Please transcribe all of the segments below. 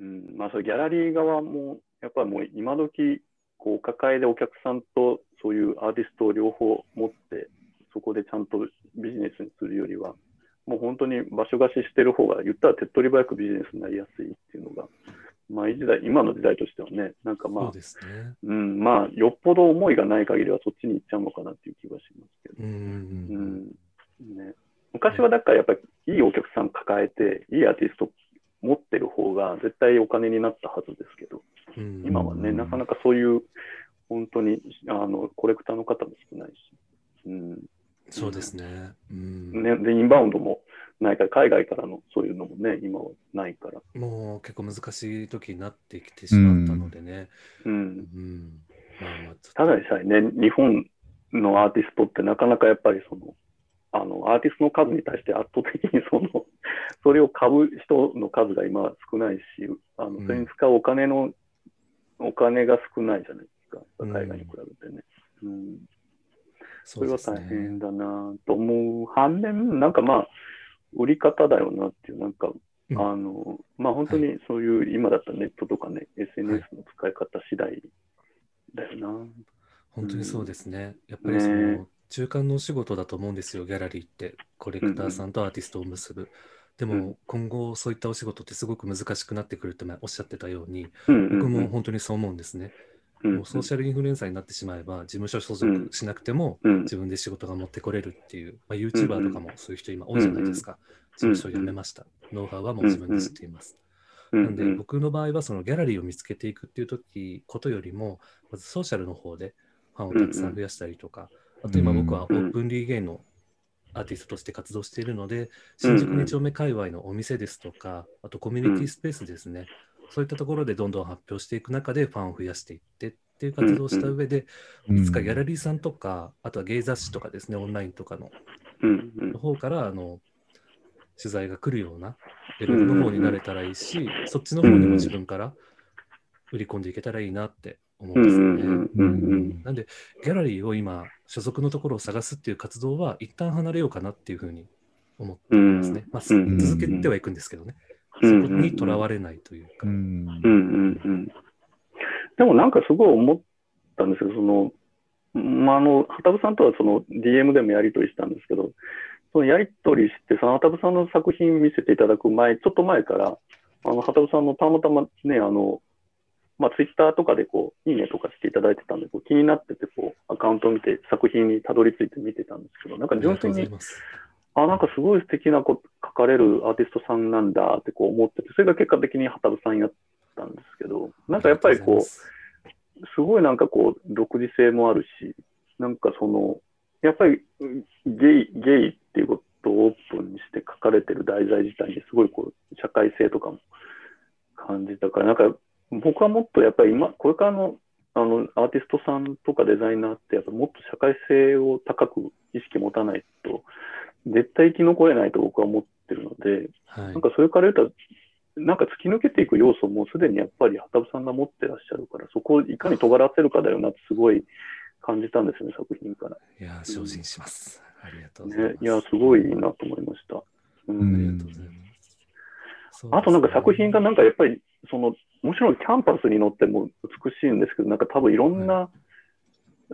うん、まあ、それギャラリー側も、やっぱりもう今時、こう、お抱えでお客さんとそういうアーティストを両方持って、そこでちゃんとビジネスにするよりは、もう本当に場所貸ししてる方が、言ったら手っ取り早くビジネスになりやすいっていうのが、まあ、時代、今の時代としてはね、なんかまあね。うん、まあ、よっぽど思いがない限りはそっちに行っちゃうのかなっていう気がしますけど。うんうんうんね、昔はだからやっぱりいいお客さん抱えて、いいアーティスト持ってる方が絶対お金になったはずですけど、うん今はね、うんなかなかそういう、本当にあのコレクターの方も少ないし、うんそうですね。うんね、で、インバウンドもないから、海外からのそういうのもね、今はないから。もう結構難しい時になってきてしまったのでね。うんうん。まあまあ、ちょっとただでさえね、日本のアーティストってなかなかやっぱりその、あの、アーティストの数に対して圧倒的にその、それを買う人の数が今は少ないし、あの、うんそれに使うお金の、お金が少ないじゃないですか、うん海外に比べてね。うん。それはそうです大変ね。だなと思う反面、なんかまあ、売り方だよなっていう、なんか、うんあの、まあ本当にそういう、今だったらネットとかね、SNS の使い方次第だよな。本当にそうですね。やっぱりそねの中間のお仕事だと思うんですよ、ギャラリーって。コレクターさんとアーティストを結ぶ。でうんも今後そういったお仕事ってすごく難しくなってくるって前おっしゃってたように、うんうん僕もうん本当にそう思うんですね。うんもうソーシャルインフルエンサーになってしまえば、事務所所属しなくてもうん自分で仕事が持ってこれるっていう、まあ、YouTuber とかもそういう人今多いじゃないですか。事務所辞めました。ノウハウはもう自分で知っています。うんなんで僕の場合はそのギャラリーを見つけていくっていう時ことよりもまずソーシャルの方でファンをたくさん増やしたりとか、あと今僕はオープンリーゲイのアーティストとして活動しているので、新宿2丁目界隈のお店ですとか、あとコミュニティスペースですね、そういったところでどんどん発表していく中でファンを増やしていってっていう活動をした上で、いつかギャラリーさんとか、あとはゲイ雑誌とかですね、オンラインとかの。の方からあの取材が来るようなレベルの方になれたらいいし、そっちの方にも自分から売り込んでいけたらいいなって思うんですよね。うんうんうんなんで、ギャラリーを今、所属のところを探すっていう活動は、一旦離れようかなっていうふうに思っていますね。まあ、続けてはいくんですけどね。そこうんにとらわれないというか。うんうんうんうんでもなんかすごい思ったんですけど、その、まあ、あの、畑部さんとはその DM でもやり取りしたんですけど、そのやり取りして、その畑部さんの作品見せていただく前、ちょっと前から、あの、畑部さんのたまたまね、あの、まあ、ツイッターとかでこう、いいねとかしていただいてたんで、こう気になってて、こう、アカウントを見て、作品にたどり着いて見てたんですけど、なんか純粋に。あ、なんかすごい素敵なこと書かれるアーティストさんなんだってこう思ってて、それが結果的に畑部さんやったんですけど、なんかやっぱりこう、すごいなんかこう、独自性もあるし、なんかその、やっぱりうんゲイ、ゲイっていうことをオープンにして書かれてる題材自体にすごいこう、社会性とかも感じたから、なんか僕はもっとやっぱり今、これからのあのアーティストさんとかデザイナーってやっぱもっと社会性を高く意識持たないと、絶対生き残れないと僕は思ってるので、はいなんかそれから言うと、なんか突き抜けていく要素もすでにやっぱり畑部さんが持ってらっしゃるから、そこをいかに尖らせるかだよなってすごい感じたんですよね、作品から。いやー、精進します。ありがとうございます。、ねいや、すごいいいなと思いました。うんうんありがとうございます。あとなんか作品がなんかやっぱり、その、もちろんキャンパスに乗っても美しいんですけど、なんか多分いろんな、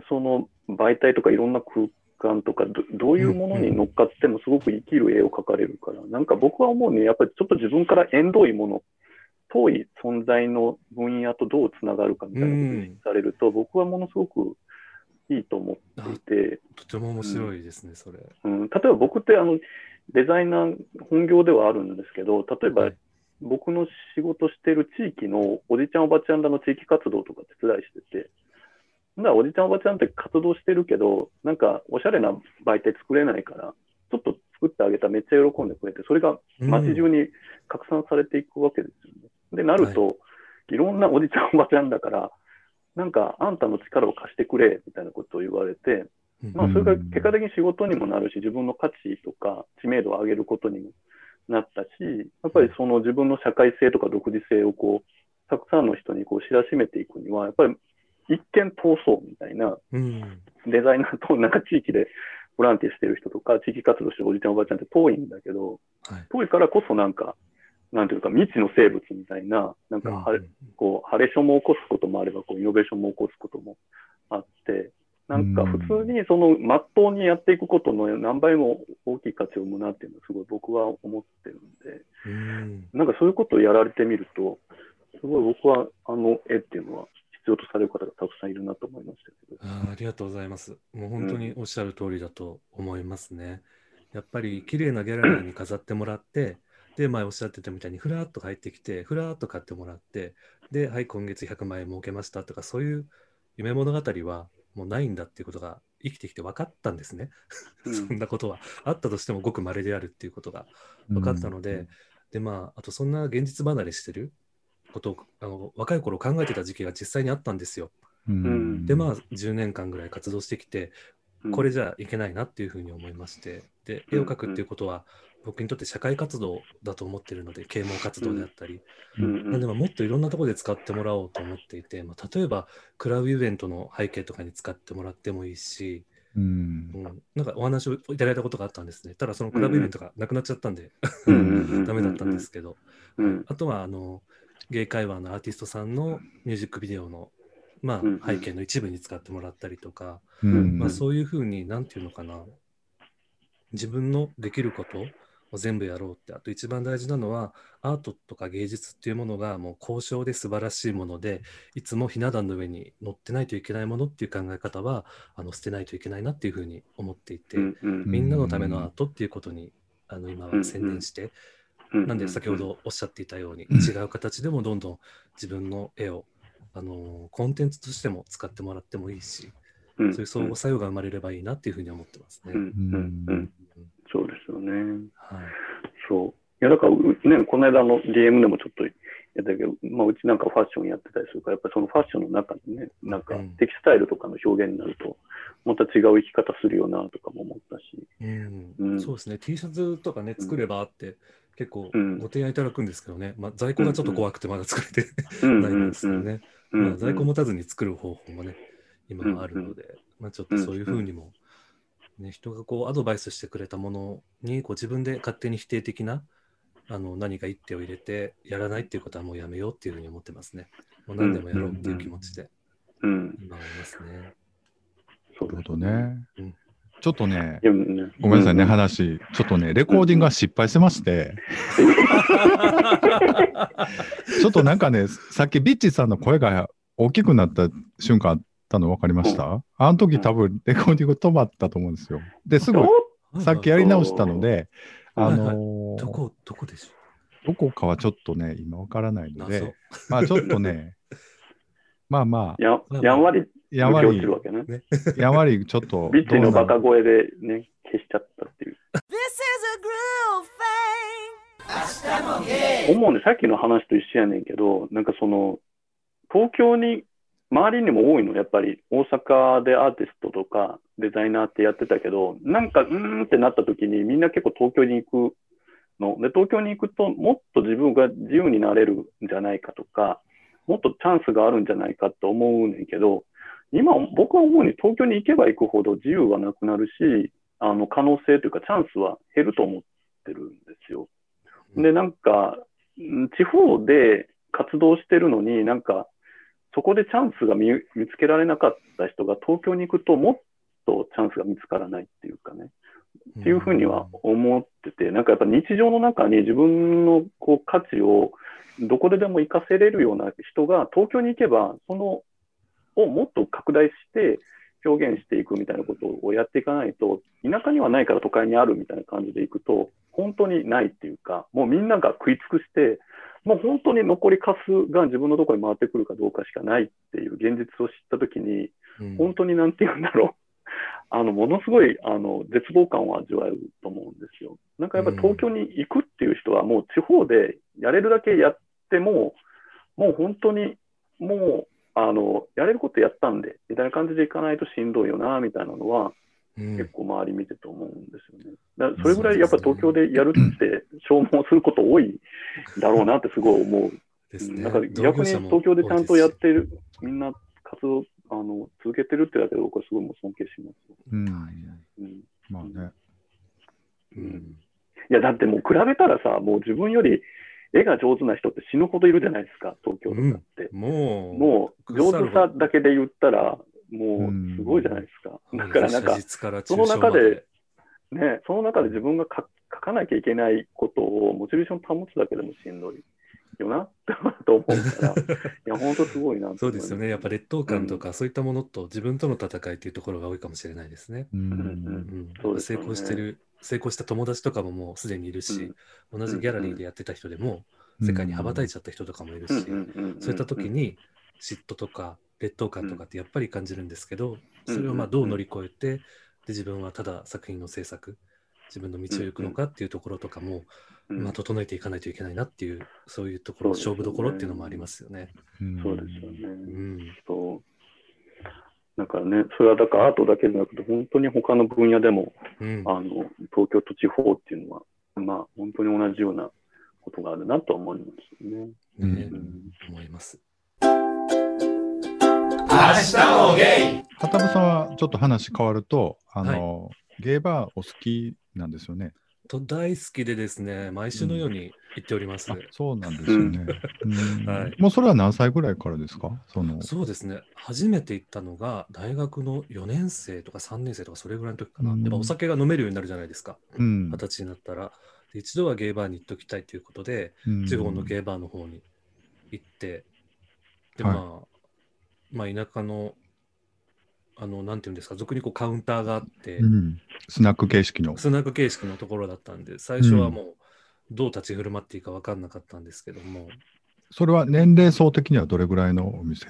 その媒体とかいろんな空間とかど、どういうものに乗っかってもすごく生きる絵を描かれるから、なんか僕は思うに、やっぱりちょっと自分から縁遠いもの、遠い存在の分野とどうつながるかみたいなことを意識されると、僕はものすごくいいと思っていて、とても面白いですね、それ。うん、例えば僕ってあのデザイナー本業ではあるんですけど、例えばはい僕の仕事してる地域のおじちゃんおばちゃんらの地域活動とか手伝いしてて、だおじちゃんおばちゃんって活動してるけど、なんかおしゃれな媒体作れないから、ちょっと作ってあげたらめっちゃ喜んでくれて、それが街中に拡散されていくわけですよね。で、なると、い、ろんなおじちゃんおばちゃんだから、なんかあんたの力を貸してくれみたいなことを言われて、うん。まあ、それが結果的に仕事にもなるし、自分の価値とか知名度を上げることにもなったし、やっぱりその自分の社会性とか独自性をこう、たくさんの人にこう知らしめていくには、やっぱり一見闘争みたいなうん。デザイナーとなんか地域でボランティアしてる人とか、地域活動してるおじちゃんおばちゃんって遠いんだけど、はい。遠いからこそなんか、なんていうか、未知の生物みたいな、なんかは、うん。こう、ハレーションも起こすこともあれば、こう、イノベーションも起こすこともあって、なんか普通にその、まっとうにやっていくことの何倍も大きい価値を生むなっていうのは、すごい僕は思ってるんで、うんなんかそういうことをやられてみると、すごい僕はあの絵っていうのは必要とされる方がたくさんいるなと思いましたけど。あーありがとうございます。もう本当におっしゃる通りだと思いますね。やっぱり綺麗なギャラリーに飾ってもらって、で、前おっしゃってたみたいに、ふらっと入ってきて、ふらっと買ってもらって、で、はい、今月100万円儲けましたとか、そういう夢物語はもうないんだっていうことが生きてきて分かったんですね。うん。そんなことは。あったとしてもごく稀であるっていうことが分かったので、で、まあ、あとそんな現実離れしてることをあの若い頃考えてた時期が実際にあったんですよ。うん。で、まあ、10年間ぐらい活動してきて、うん。これじゃいけないなっていうふうに思いまして、で、絵を描くっていうことは、僕にとって社会活動だと思ってるので、啓蒙活動であったり、うん。うん。なんでまあもっといろんなところで使ってもらおうと思っていて、まあ、例えば、クラブイベントの背景とかに使ってもらってもいいし、うん。うん、なんかお話をいただいたことがあったんですね。ただ、そのクラブイベントがなくなっちゃったんで、うんうんうん ダメだったんですけど、うん。あとは、あの、ゲイ会話のアーティストさんのミュージックビデオの、まあうんうん、背景の一部に使ってもらったりとか、うん。まあ、そういうふうに、なんていうのかな、自分のできることを全部やろうって、あと一番大事なのは、アートとか芸術っていうものがもう高尚で素晴らしいもので、いつもひな壇の上に乗ってないといけないものっていう考え方は、あの捨てないといけないなっていうふうに思っていて、うんうん。みんなのためのアートっていうことに、あの今うんは専念して、うんなんで先ほどおっしゃっていたように、うん。違う形でもどんどん自分の絵を、あのコンテンツとしても使ってもらってもいいし、うん。そういう相互作用が生まれればいいなっていうふうに思ってますね。うんうん。うんそうですよね。はい。そう。いや、だから、うね、この間の DM でもちょっとやったけど、まあ、うちなんかファッションやってたりするから、やっぱりそのファッションの中にね、なんかうんテキスタイルとかの表現になると、また違う生き方するよなとかも思ったし。うん。うん。そうですね、T シャツとかね、作ればって、結構うん。ご提案いただくんですけどね、まあ、在庫がちょっと怖くてまだ作れてうんないんですけどね、在庫持たずに作る方法もね、今はあるので、まあ、ちょっとそういうふうにも、ね、人がこうアドバイスしてくれたものにこう自分で勝手に否定的なあの何か一手を入れてやらないっていうことはもうやめようっていうふうに思ってますね。もう何でもやろうっていう気持ちでうん。今はいますね。なるほどねうん。ちょっとねい、やねごめんなさいね、う話。ちょっとね、レコーディングが失敗してまして、ちょっとなんかね、さっきビッチさんの声が大きくなった瞬間あったの分かりました？あの時多分レコーディング止まったと思うんですよ。で、すぐさっきやり直したので、あはいのーどこ、どこでしょどこかはちょっとね、今分からないうの謎。で、まあちょっとね、まあまあ、ややんわりやんわりね。やんわりちょっと、ビッチのバカ声でね、消しちゃったっていう。This is a groove thing. 思うね、さっきの話と一緒やねんけど、なんかその、東京に、周りにも多いの、やっぱり大阪でアーティストとかデザイナーってやってたけど、なんか、うーんってなった時にみんな結構東京に行くの。で、東京に行くともっと自分が自由になれるんじゃないかとか、もっとチャンスがあるんじゃないかと思うねんけど、今、僕は思うに東京に行けば行くほど自由はなくなるし、あの、可能性というかチャンスは減ると思ってるんですよ。で、なんか、ん地方で活動してるのに、なんか、そこでチャンスが見つけられなかった人が東京に行くともっとチャンスが見つからないっていうかね、っていうふうには思ってて、なんかやっぱ日常の中に自分のこう価値をどこででも活かせれるような人が東京に行けば、その、をもっと拡大して表現していくみたいなことをやっていかないと、田舎にはないから都会にあるみたいな感じでいくと、本当にないっていうか、もうみんなが食い尽くして、もう本当に残りカスが自分のところに回ってくるかどうかしかないっていう現実を知ったときに、うん本当になんて言うんだろう。あの、ものすごい、あの、絶望感を味わえると思うんですよ。なんかやっぱり東京に行くっていう人はもう地方でやれるだけやっても、もう本当に、もう、あの、やれることやったんで、みたいな感じで行かないとしんどいよな、みたいなのは、うん結構周り見てて思うんですよね。だからそれぐらいやっぱ東京でやるって消耗すること多いだろうなってすごい思う。ですね。うん。だから逆に東京でちゃんとやってる、みんな活動あの続けてるってだけで僕はすごいもう尊敬します。うん、うん。まあね。うん。いや、だってもう比べたらさ、もう自分より絵が上手な人って死ぬほどいるじゃないですか、東京とかって。もう、もう、上手さだけで言ったら、もうんう、すごいじゃないですか。だからなんかその中で、ね、その中で自分が書書かなきゃいけないことをモチベーション保つだけでもしんどいよなと思うから、いや、本当すごいなそうですよね。やっぱ劣等感とか、そういったものと自分との戦いっていうところが多いかもしれないですね。うんうんうん成功してる、成功した友達とかももうすでにいるし、同じギャラリーでやってた人でも、世界に羽ばたいちゃった人とかもいるし、そういった時、に嫉妬とか劣等感とかってやっぱり感じるんですけど、それをまあどう乗り越えて、で自分はただ作品の制作、自分の道を行くのかっていうところとかも、うんまあ、整えていかないといけないなっていう、そういうところ、ね勝負どころっていうのもありますよね。うんそうですよね。うん。そう。だからね、それはだからアートだけじゃなくて、本当に他の分野でも、うん。あの、東京と地方っていうのは、まあ、本当に同じようなことがあるなと思いますね。うんねうん思います。片部さんはちょっと話変わると、あの、ゲーバーお好きなんですよね。と大好きでですね、毎週のように行っております。あそうなんですよね。うん。はい。もうそれは何歳ぐらいからですか？そのそうですね、初めて行ったのが大学の4年生とか3年生とかそれぐらいの時かな。うん。やっぱお酒が飲めるようになるじゃないですか、うん。二十歳になったら。で一度はゲーバーに行っときたいということで、うん。地方のゲーバーの方に行って、で、はいまあ、まあ、田舎の、あの、なんていうんですか、俗にこうカウンターがあって、うんスナック形式の。スナック形式のところだったんで、最初はもう、どう立ち振る舞っていいか分かんなかったんですけども、それは年齢層的にはどれぐらいのお店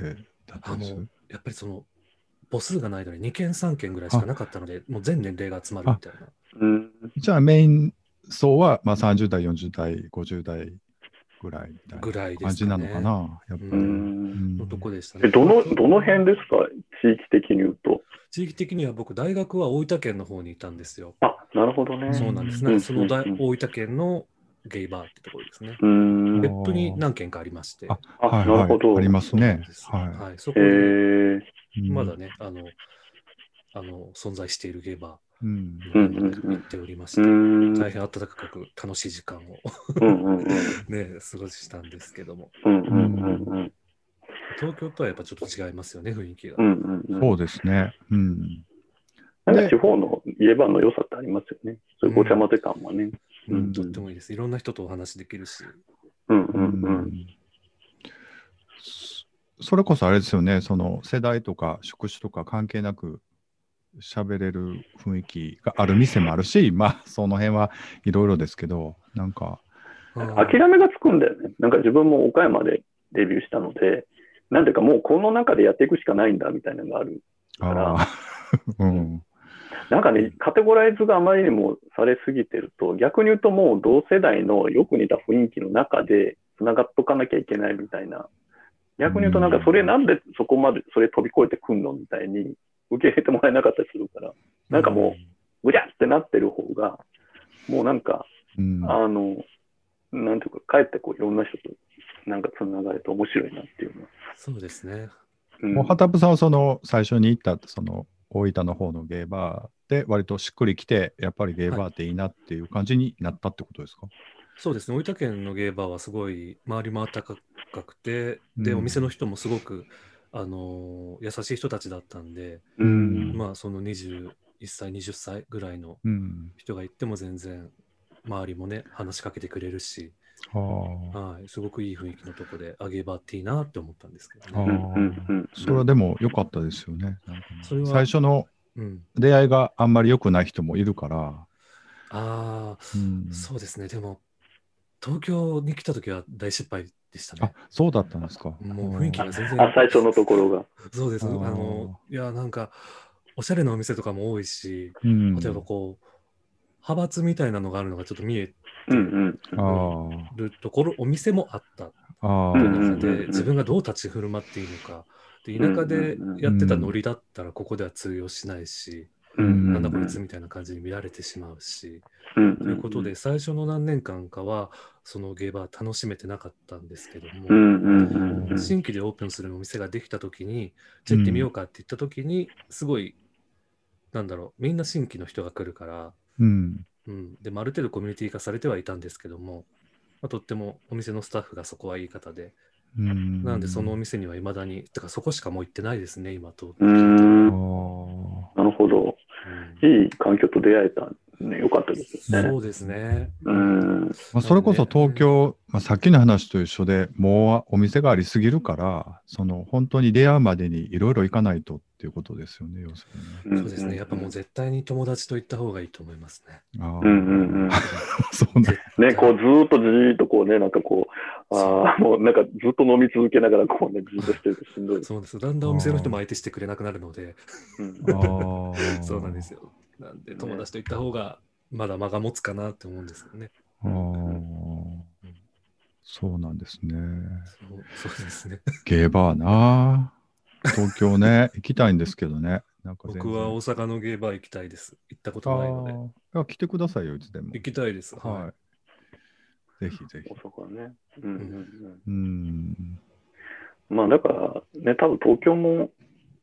だったあんです？のやっぱりその母数がないので2件3件ぐらいしかなかったので、もう全年齢が集まるみたいな。うん。じゃあメイン層は、まあ、30代、40代、50代ぐらいみたい感じなのかな、やっぱり。ううんのとこでしたえ、ね。どの、どの辺ですか？地域的に言うと。地域的には僕、大学は大分県の方にいたんですよ。あ、なるほどね。そうなんです。うんなんかその大うん大分県のゲイバーってところですね。うん。別府に何軒かありまして。ああ、はいなるほど。はい、ありますねで。すははい、そこへで。まだね、あの、あの存在しているゲイバうっておりまして、うん。大変温かく楽しい時間をうんうんうん。ね、過ごしたんですけども、うんうんうんうん。東京とはやっぱちょっと違いますよね、雰囲気が。うんうんうん。そうですね。うん。なんか地方の家番の良さってありますよね。そういうごちゃ混ぜ感はね。うんうんとってもいいです。いろんな人とお話できるし。うんううんうん。そそれこそあれですよね、その世代とか職種とか関係なく喋れる雰囲気がある店もあるし、まあその辺はいろいろですけど、なんか、諦めがつくんだよね。なんか自分も岡山でデビューしたので、なんていうかもうこの中でやっていくしかないんだみたいなのがある。らああ、うん。なんかね、カテゴライズがあまりにもされすぎてると、逆に言うともう同世代のよく似た雰囲気の中で繋がっとかなきゃいけないみたいな。逆に言うとなんかそれなんでそこまでそれ飛び越えてくんのみたいに受け入れてもらえなかったりするから、なんかもうぐちゃってなってる方が、もうなんか、うん、あの、なんていうか、かえってこういろんな人となんか繋がれて面白いなっていうのは。そうですね。うんもう畑部さんはその最初に行ったその大分の方のゲーバーで割としっくりきて、やっぱりゲーバーっていいなっていう感じになったってことですか、そうですね。大分県のゲーバーはすごい周りも暖かくて、で、うんお店の人もすごく、あのー優しい人たちだったんで、うんまあ、その21歳、20歳ぐらいのうん。人が行っても全然、周りもね、話しかけてくれるし、あはい、すごくいい雰囲気のとこで、あゲーバーっていいなって思ったんですけどあ。あね。それはでも良かったですよね。それは最初のうん。出会いがあんまり良くない人もいるから。ああ、うんそうですね。でも、東京に来た時は大失敗でしたあね。そうだったんですか。もう雰囲気が全然。あ、最初のところが。そうです。あの、いや、なんか、おしゃれなお店とかも多いし、うん、例えばこう、派閥みたいなのがあるのがちょっと見えうんうん。あるところ、お店もあったあ。で、自分がどう立ち振る舞っていいのか。で田舎でやってたノリだったら、ここでは通用しないし、うんなんだこいつみたいな感じに見られてしまうし。うんということで、最初の何年間かは、そのゲーバー楽しめてなかったんですけども。新規でオープンするお店ができたときに、じゃあ行ってみようかって言ったときに、すごい、なんだろう、みんな新規の人が来るから、うん。うん、でもある程度コミュニティ化されてはいたんですけども、まあ、とってもお店のスタッフがそこはいい方で、うんなのでそのお店にはいまだに、てかそこしかもう行ってないですね、今と。いい環境と出会えたね。よかったですね。そうですね。うん。まあ、それこそ東京、まあ、さっきの話と一緒でもうお店がありすぎるからその本当に出会うまでにいろいろ行かないとっていうことですよね要するにね。そうですね。やっぱもう絶対に友達と行った方がいいと思いますね。あーうんうんうん。そうね。ね、こうずーっとじーっとこうね、なんかこう、ああ、もうなんかずっと飲み続けながらこうね、じーっとしてるとしんどいです。そうです。だんだんお店の人も相手してくれなくなるので、うんあー そうなんですよ。なんで友達と行った方がまだ間が持つかなって思うんですよね。あーそうなんですね。そうそうですね。ゲーバーな。東京ね、行きたいんですけどね。なんか全然僕は大阪のゲーバー行きたいです。行ったことないので。あーいや来てくださいよ、いつでも。行きたいです。は。はいぜひぜひ大。阪ね。うんうんうん。うん。まあだからね、多分東京も、い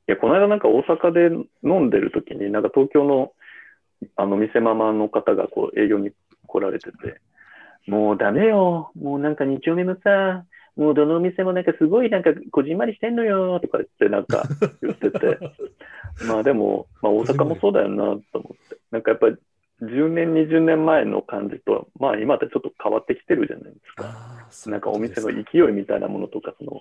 や、この間なんか大阪で飲んでる時に、なんか東京のあの店ママの方がこう営業に来られてて、もうダメよ、もうなんか2丁目のさ、もうどのお店もなんかすごいなんかこじんまりしてんのよとか言ってなんか言ってて、まあでも、まあ大阪もそうだよなと思って、なんかやっぱり10年、20年前の感じとは、まあ今ってちょっと変わってきてるじゃないですか。あーそうなんかお店の勢いみたいなものとか、その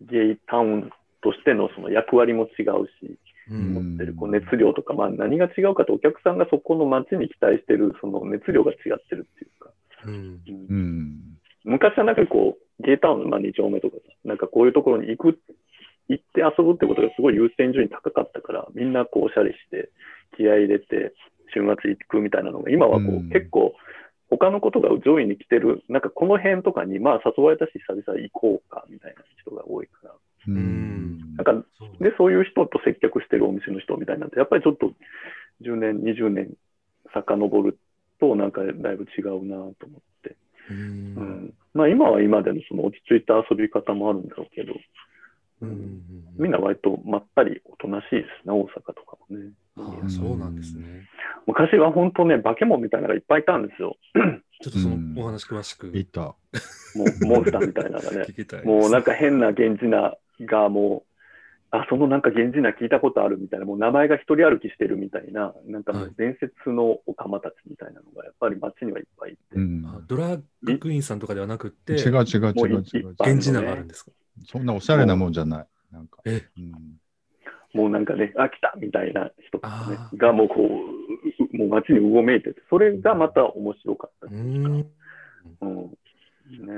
ゲイタウンとしてのその役割も違うし、うん持ってるこう熱量とか、まあ何が違うかとお客さんがそこの街に期待してるその熱量が違ってるっていうか、うんうんうん。昔はなんかこう、ゲイタウン、まあ2丁目とかさ、なんかこういうところに行く、行って遊ぶってことがすごい優先順位高かったから、みんなこうおしゃれして、気合い入れて、週末行くみたいなのが、今はこう、うん結構、他のことが上位に来てる、なんかこの辺とかに、まあ誘われたし、久々行こうか、みたいな人が多いから。うん。なんか、そうで、そういう人と接客してるお店の人みたいになって、やっぱりちょっと10年、20年遡ると、なんかだいぶ違うなと思って。ううんん。まあ今は今でのその落ち着いた遊び方もあるんだろうけど、うんみんな割とまったりおとなしいですね、大阪とかもね。ああそうなんですね。昔は本当ね、化け物みたいなのがいっぱいいたんですよ。ちょっとそうんのお話詳しく行った。もうモンスターみたいなのがね。聞きたいです。もうなんか変な源氏名がもう、あ、そのなんか源氏名聞いたことあるみたいな、もう名前が一人歩きしてるみたいな、なんかもう伝説のオカマたちみたいなのがやっぱり街にはいっぱいいて、うん。あドラッグクイーンさんとかではなくて、違う違う違う違う違う。もう一般源氏名があるんですか？そんなおしゃれなもんじゃない。なんか。え、うん。もうなんかね、あ、来たみたいな人とかねがもうこう、もう街にうごめいてて、それがまた面白かったうっていうか。ん。うん。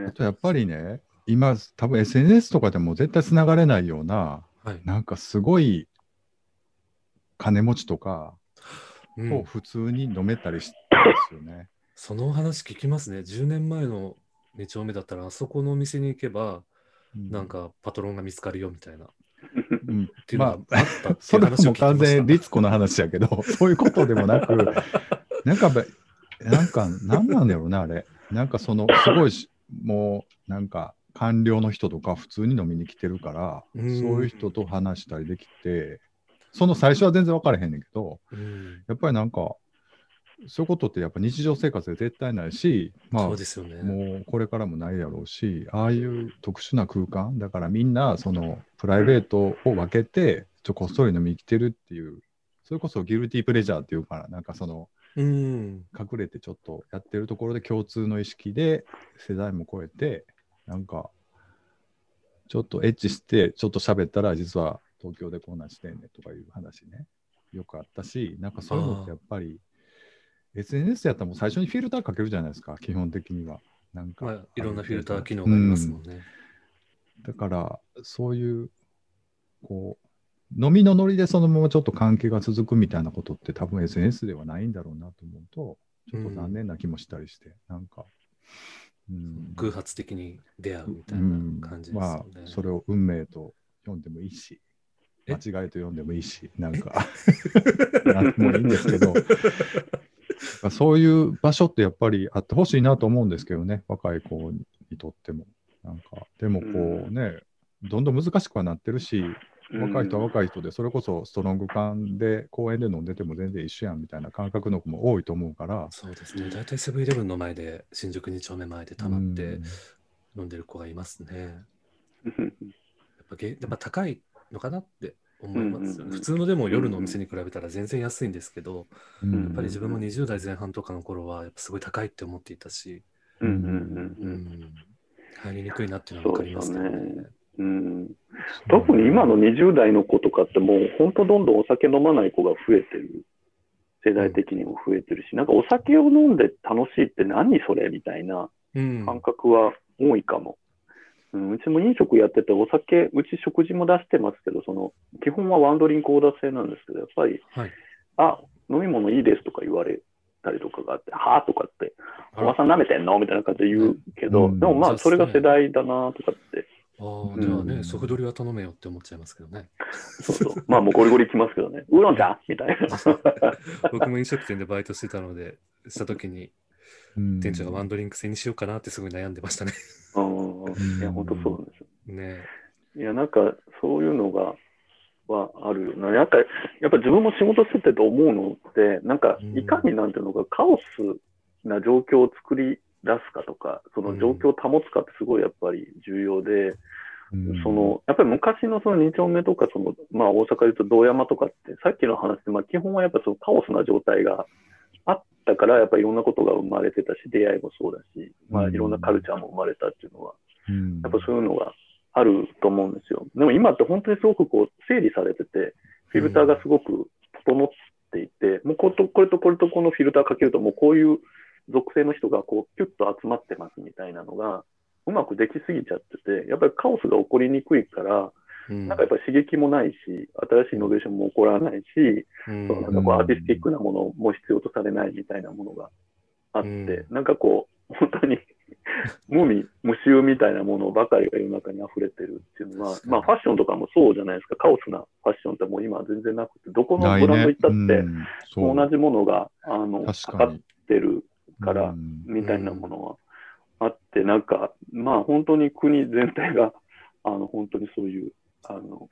あね。とやっぱりね、今、多分 SNS とかでも絶対つながれないような、はい。なんかすごい金持ちとかうんを普通に飲めたりしたんですよね。その話聞きますね。10年前の2丁目だったら、あそこのお店に行けば、うなん、かパトロンが見つかるよみたいな。っうん、まあ そうれもう完全律子の話やけど、そういうことでもなく、なんかべ、なんか、なんなんだろうな、あれ。なんかその、すごいし、もう、なんか、官僚の人とか普通に飲みに来てるから、うそうんいう人と話したりできて、その最初は全然分からへんねんけど、うん。やっぱりなんか、そういうことってやっぱ日常生活で絶対ないし、まあそう、ですよね。もうこれからもないやろうし、ああいう特殊な空間、だからみんな、そのプライベートを分けて、ちょこっそり飲みに来てるっていう、それこそギルティープレジャーっていうかな、なんかその、うん。隠れてちょっとやってるところで共通の意識で、世代も超えて、なんか、ちょっとエッチして、ちょっと喋ったら、実は東京でこんなんしてんねとかいう話ね、よくあったし、なんかそういうのってやっぱり、SNS やったらもう最初にフィルターかけるじゃないですか、基本的には。なんか、まあ、いろんなフィルター機能がありますもんね。だから、そういう、こう、飲みのノリでそのままちょっと関係が続くみたいなことって多分 SNS ではないんだろうなと思うと、ちょっと残念な気もしたりして、なんか、うん、偶発的に出会うみたいうん。な感じですよね。まあ、それを運命と読んでもいいし、え？間違いと読んでもいいし、なんか、なんでもいいんですけど、そういう場所ってやっぱりあってほしいなと思うんですけどね、若い子にとっても。なんか、でもこうね、どんどん難しくはなってるし、若い人は若い人で、それこそストロング缶で公園で飲んでても全然一緒やんみたいな感覚の子も多いと思うから。そうですね。大体セブンイレブンの前で、新宿2丁目前で溜まってうん飲んでる子がいますね。う んやっぱげやっぱ高いのかなって思います。普通のでも夜のお店に比べたら全然安いんですけど、うんやっぱり自分も20代前半とかの頃は、やっぱすごい高いって思っていたし、うんうんううん。ん、入りにくいなっていうのは分かりますね。うん。特に今の20代の子とかってもう本当どんどんお酒飲まない子が増えてる。世代的にも増えてるし、なんかお酒を飲んで楽しいって何それみたいなうん、感覚は多いかも。うん、うちも飲食やっててお酒、うち食事も出してますけど、その基本はワンドリンクオーダー制なんですけど、やっぱり、はい。あ、飲み物いいですとか言われたりとかがあって、はぁとかって、おばさん舐めてんの？みたいな感じで言うけど、うんでもまあそれが世代だなとかってああ、うんじゃあね、ソフドリは頼めよって思っちゃいますけどね。そうそう。まあもうゴリゴリ来ますけどね。ウーロン茶みたいな。僕も飲食店でバイトしてたので、した時にうん店長がワンドリンク制にしようかなってすごい悩んでましたね。うんいや、本当そうなんですよ。ねいや、なんかそういうのが、はあるよな。なんか、やっぱ自分も仕事しててと思うのって、なんかうんいかになんていうのか、カオスな状況を作り出すかとか、その状況を保つかってすごいやっぱり重要で、うんその、やっぱり昔のその2丁目とか、その、まあ大阪で言うと道山とかって、さっきの話で、まあ基本はやっぱそのカオスな状態があったから、やっぱりいろんなことが生まれてたし、出会いもそうだし、まあいろんなカルチャーも生まれたっていうのは、うんやっぱそういうのがあると思うんですよ。でも今って本当にすごくこう整理されてて、フィルターがすごく整っていて、もうことこれとこれとこのフィルターかけると、もうこういう属性の人がこうピュッと集まってますみたいなのが、うまくできすぎちゃってて、やっぱりカオスが起こりにくいから、うん。なんかやっぱり刺激もないし、新しいイノベーションも起こらないし、うん。なんかこうアーティスティックなものも必要とされないみたいなものがあって、うん。なんかこう、本当に無味無臭みたいなものばかりが世の中に溢れてるっていうのはまあファッションとかもそうじゃないですか、カオスなファッションってもう今は全然なくて、どこのブランド行ったって、同じものが、あの、確かかかっにてるからう、んみたいなものはあって、なんか、まあ本当に国全体が、あの、本当にそういう、あの、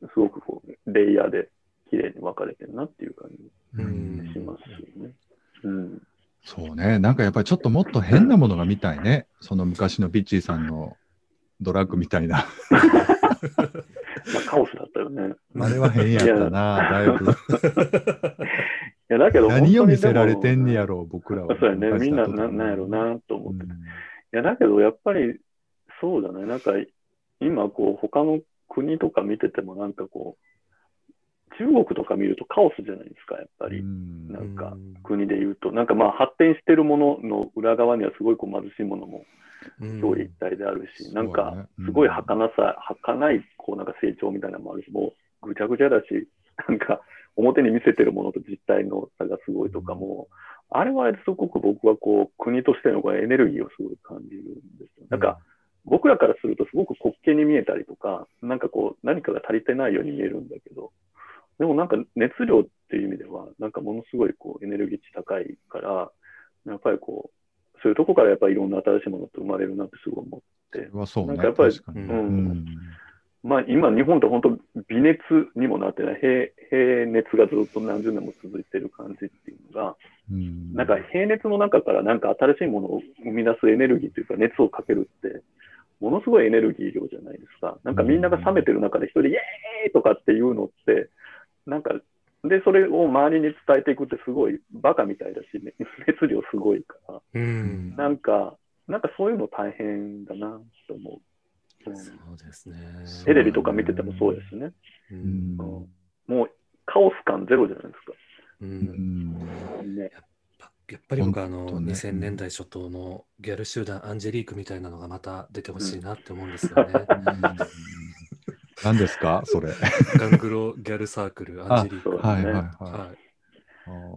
すごくこう、レイヤーで綺麗に分かれてるなっていう感うんじしますよね。うん。そうね、なんかやっぱりちょっともっと変なものが見たいね。その昔のビッチーさんのドラッグみたいな。まあカオスだったよね。あれは変やったな、だいぶ。いや、だけど、何を見せられてんねやろう、僕らは。そうやね。みんな、ななんやろうなと思って。いうんや、だけど、やっぱり、そうだね。なんか、今、こう、他の国とか見てても、なんかこう、中国とか見るとカオスじゃないですか、やっぱり。うん。なんかうん。国で言うと、なんかまあ発展してるものの裏側にはすごいこう貧しいものもうん。表裏一体であるし、なんかすごい儚さ、儚いこうなんか成長みたいなのもあるし、もうぐちゃぐちゃだし、なんか表に見せてるものと実態の差がすごいとかも、あれはすごく僕はこう国としてのこうエネルギーをすごい感じるんですよ。なんか、僕らからするとすごく滑稽に見えたりとか、なんかこう何かが足りてないように見えるんだけど、でもなんか熱量っていう意味では、なんかものすごいこうエネルギー値高いから、やっぱりこう、そういうとこからやっぱりいろんな新しいものって生まれるなってすごい思って、はそうね。なんかやっぱりうんうんまあ今日本って本当微熱にもなってない、平平熱がずっと何十年も続いてる感じっていうのが、うんなんか平熱の中からなんか新しいものを生み出すエネルギーというか熱をかけるって、ものすごいエネルギー量じゃないですか。なんかみんなが冷めてる中で一人でイエーイとかっていうのって、なんか、で、それを周りに伝えていくってすごいバカみたいだし、ね、熱量すごいから、うん。なんか、なんかそういうの大変だなと思う。うんそうですね。テレビとか見ててもそうですしね。ううんん。もうカオス感ゼロじゃないですか。う。うんんね、やっぱり僕はあのね2000年代初頭のギャル集団アンジェリークみたいなのがまた出てほしいなって思うんですよね。何ですか？それ。ガングロギャルサークルアンジェリーク。はいはいはい。は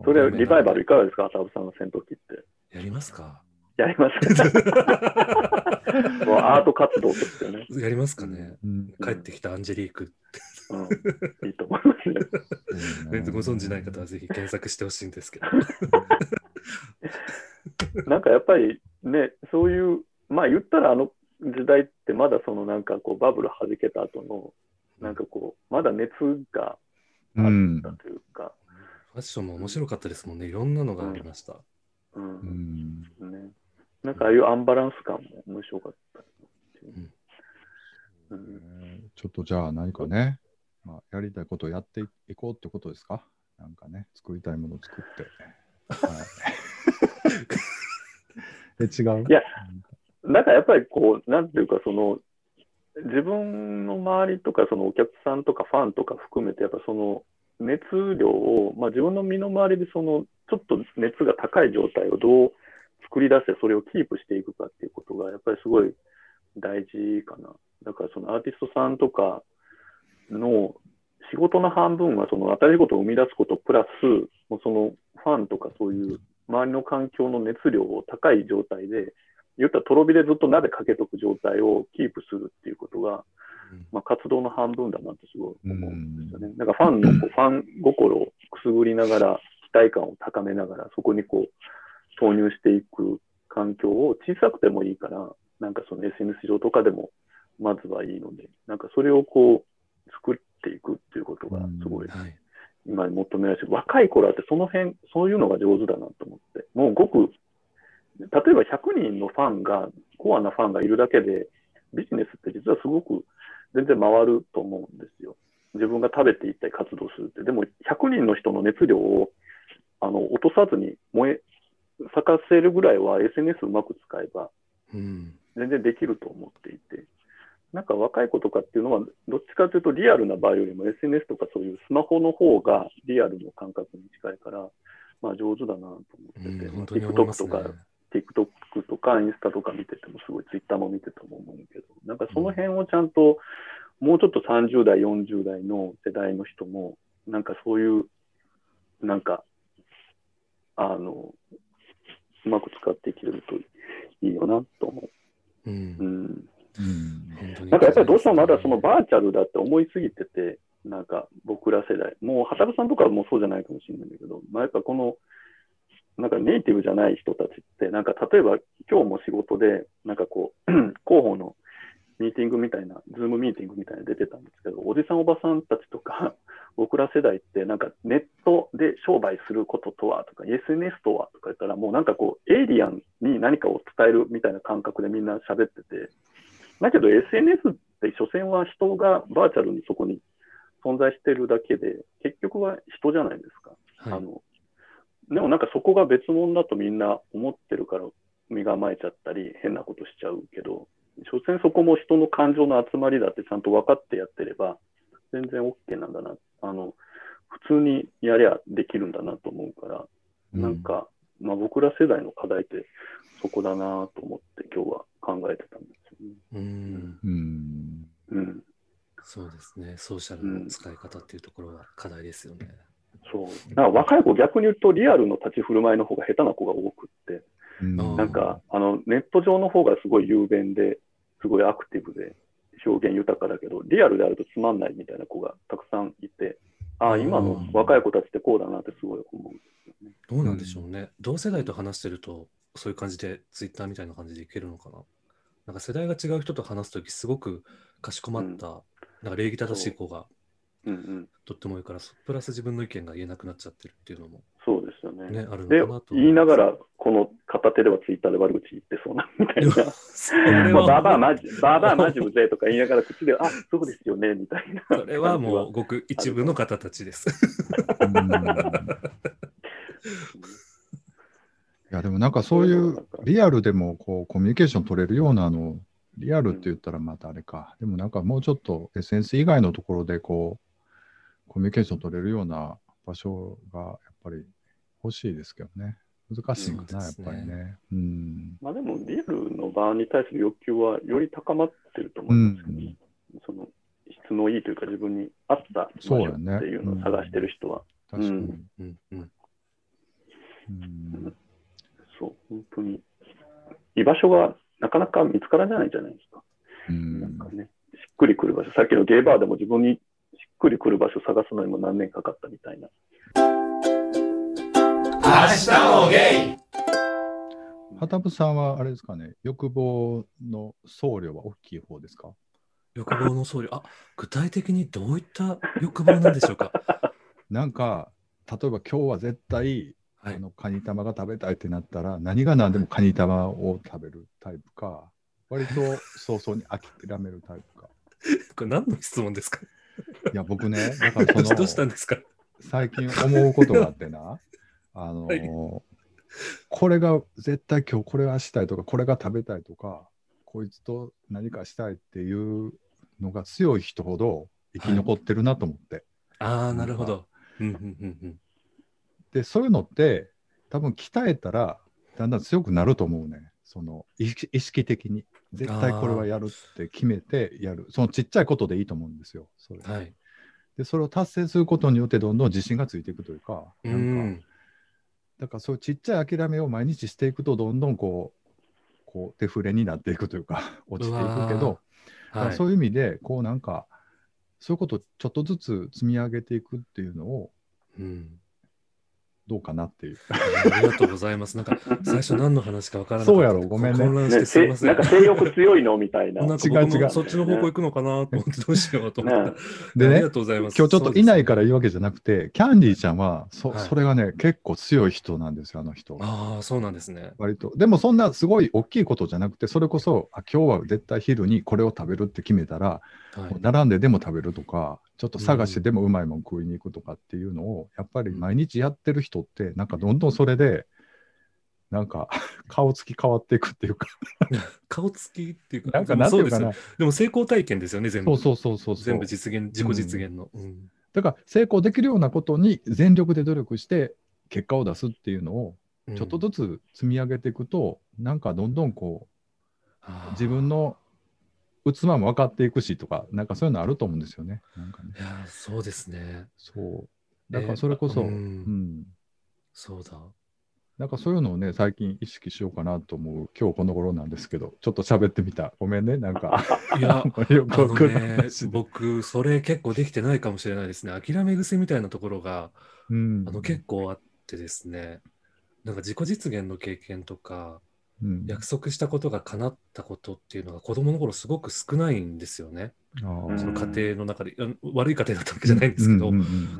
それリバイバルいかがですか、浅尾さんの戦闘機って。い。やりますか？やります もうアート活動としてね、やりますかね？うん帰ってきたアンジェリーク。うん、いいと思いますね。全 然ご存知ない方はぜひ検索してほしいんですけど。なんかやっぱりね、そういう、まあ言ったらあの時代ってまだそのなんかこうバブル弾けた後の、なんかこう、まだ熱があうんったというか、ファッションも面白かったですもんね。いろんなのがありました。う。うんんね。なんかああいうアンバランス感も面白かった。うんちょっとじゃあ何かね、まあ、やりたいことをやっていこうってことですか？なんかね、作りたいものを作って。はい、え、違う？いやなんかやっぱりこう、なんていうか、その、自分の周りとか、そのお客さんとかファンとか含めて、やっぱその熱量を、まあ、自分の身の回りでその、ちょっと熱が高い状態をどう作り出して、それをキープしていくかっていうことが、やっぱりすごい大事かな。だからそのアーティストさんとかの仕事の半分はその新しいことを生み出すことプラス、もうそのファンとかそういう周りの環境の熱量を高い状態で、言ったらとろ火でずっと鍋かけとく状態をキープするっていうことが、うんまあ、活動の半分だなってすごい思うんですよね。なんかファンのこうファン心をくすぐりながら、期待感を高めながら、そこにこう投入していく環境を小さくてもいいから、なんかその SNS 上とかでもまずはいいので、なんかそれをこう作っていくっていうことがすごいはい。今求められてる若い頃ってその辺、そういうのが上手だなと思って、もうごく、例えば100人のファンが、コアなファンがいるだけで、ビジネスって実はすごく全然回ると思うんですよ。自分が食べていったり活動するって。でも100人の人の熱量をあの落とさずに燃え、咲かせるぐらいは SNS うまく使えばうん。全然できると思っていて、なんか若い子とかっていうのは、どっちかというとリアルな場合よりも SNS とかそういうスマホの方がリアルの感覚に近いから、まあ上手だなと思ってて、TikTok。とか、TikTok とかインスタとか見ててもすごい Twitter も見てても思うけど、なんかその辺をちゃんと、もうちょっと30代、40代の世代の人も、なんかそういう、なんか、あの、うまく使っていけるといいよなと思う。う。うんん。うん本当になんかやっぱりどうしてもまだそのバーチャルだって思いすぎてて、なんか僕ら世代、もう畑部さんとかはもうそうじゃないかもしれないんだけど、まあ、やっぱこの、なんかネイティブじゃない人たちって、なんか例えば今日も仕事で、なんかこう、広報のミーティングみたいな、ズームミーティングみたいなの出てたんですけど、おじさんおばさんたちとか、僕ら世代ってなんかネットで商売することとはとか、SNS とはとか言ったら、もうなんかこう、エイリアンに何かを伝えるみたいな感覚でみんな喋ってて、だけど SNS って所詮は人がバーチャルにそこに存在してるだけで、結局は人じゃないですか。あはい。のでもなんかそこが別物だとみんな思ってるから身構えちゃったり変なことしちゃうけど、所詮そこも人の感情の集まりだってちゃんと分かってやってれば全然 OK なんだな。あの、普通にやりゃできるんだなと思うから、なんか、まあ僕ら世代の課題ってそこだなと思って今日は考えてたんですよね。うん。うん。うん。そうですね。ソーシャルの使い方っていうところは課題ですよね。そう。なんか若い子逆に言うとリアルの立ち振る舞いの方が下手な子が多くって、なんか、あの、ネット上の方がすごい雄弁で、すごいアクティブで、表現豊かだけど、リアルであるとつまんないみたいな子がたくさんいて、ああ、今の若い子たちってこうだなってすごい思うんですよね。どうなんでしょうね。同世代と話してると、そういう感じで、ツイッターみたいな感じでいけるのかな。なんか世代が違う人と話すとき、すごくかしこまった、なんか礼儀正しい子がうんうん。とっても多いから、プラス自分の意見が言えなくなっちゃってるっていうのも、そうですよね。ね、あるのでかなと。、言いながら、この片手ではツイッターで悪口言ってそうな、みたいな。ババーマジ、バーバーマジうぜえとか言いながら口で、あ、そうですよね、みたいな。それはもうごく一部の方たちです。いやでもなんかそういうリアルでもこうコミュニケーション取れるようなあのリアルって言ったらまたあれか、でもなんかもうちょっと SNS 以外のところでこうコミュニケーション取れるような場所がやっぱり欲しいですけどね。難しいかな、やっそうですね。ぱりね。うん。まあでも、リアルの場に対する欲求はより高まってると思いますよね。その質のいいというか、自分に合った場所っていうのを探してる人は。確かに、うん。うん。うん。うん。そう、本当に。居場所がなかなか見つからないじゃないですか。うん。なんかね、しっくりくる場所。さっきのゲイバーでも自分にくりくる場所を探すのにも何年かかったみたいな。畑部さんはあれですかね欲望の総量は大きい方ですか？欲望の総量。あ、具体的にどういった欲望なんでしょうか？なんか、例えば今日は絶対、はいあのカニ玉が食べたいってなったら、何が何でもカニ玉を食べるタイプか、割と早々に諦めるタイプか。これ何の質問ですか？いや、僕ね、だからその、どうしたんですか？最近思うことがあってな、あの、はいこれが絶対今日これはしたいとか、これが食べたいとか、こいつと何かしたいっていうのが強い人ほど生き残ってるなと思って。ああ、なるほど。で、そういうのって、多分鍛えたら、だんだん強くなると思うね。その意識的に。絶対これはやるって決めてやる。そのちっちゃいことでいいと思うんですよ。それはい。で、それを達成することによって、どんどん自信がついていくというか、うなんか、ん。だからそういうちっちゃい諦めを毎日していくと、どんどんこう、こう手触れになっていくというか、落ちていくけど、はい。そういう意味で、こうなんか、そういうことをちょっとずつ積み上げていくっていうのを、うん。どうかなっていう。ありがとうございます。なんか、最初何の話かわからなかった。そうやろごめんね混乱してね、すいません。せなんか性欲強いの？みたいな。なんか違う違うそっちの方向行くのかなと思ってどうしようと思った。ね でねありが、とうございます。今日ちょっといないからら言うわけじゃなくて、キャンディーちゃんはそ,、はいそれがね、結構強い人なんですよ、あの人。ああ、そうなんですね。割と。でもそんなすごい大きいことじゃなくて、それこそ、あ今日は絶対昼にこれを食べるって決めたら、はい。並んででも食べるとか、ちょっと探してでもうまいもん食いに行くとかっていうのを、やっぱり毎日やってる人って、なんかどんどんそれで、なんか 顔つき変わっていくっていうか、顔つきっていうか、なんかなんていうかなですよ。。でも成功体験ですよね、全部。そうそうそうそう。全部実現、自己実現の。うんだから成功できるようなことに全力で努力して結果を出すっていうのをちょっとずつ積み上げていくと、なんかどんどんこう自分の器も分かっていくしとか、なんかそういうのあると思うんですよね。なんかねい。やー、そうですね。そう。だからそれこそ、えーううんん。そうだ。なんかそういうのをね、最近意識しようかなと思う、今日この頃なんですけど、ちょっと喋ってみた。ごめんね、なんか。いや、よくわかるね。僕、それ結構できてないかもしれないですね。諦め癖みたいなところが、うんあの結構あってですね、なんか自己実現の経験とか、うん。約束したことが叶ったことっていうのが子供の頃すごく少ないんですよね。その家庭の中で、悪い家庭だったわけじゃないんですけど、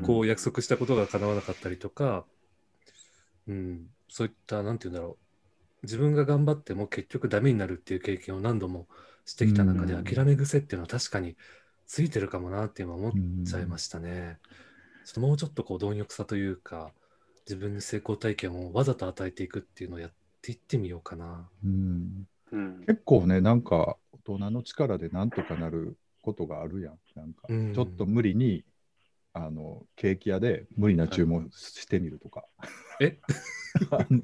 こう約束したことが叶わなかったりとか、うん、そういった、なんて言うんだろう、自分が頑張っても結局ダメになるっていう経験を何度もしてきた中で、うん諦め癖っていうのは確かについてるかもなって今思っちゃいましたね。ちょっともうちょっとこう貪欲さというか、自分に成功体験をわざと与えていくっていうのをやっていってみようかな。うんうん結構ね、なんか大人の力でなんとかなることがあるやん。なんかうんちょっと無理に、あのケーキ屋で無理な注文してみるとか。え？あの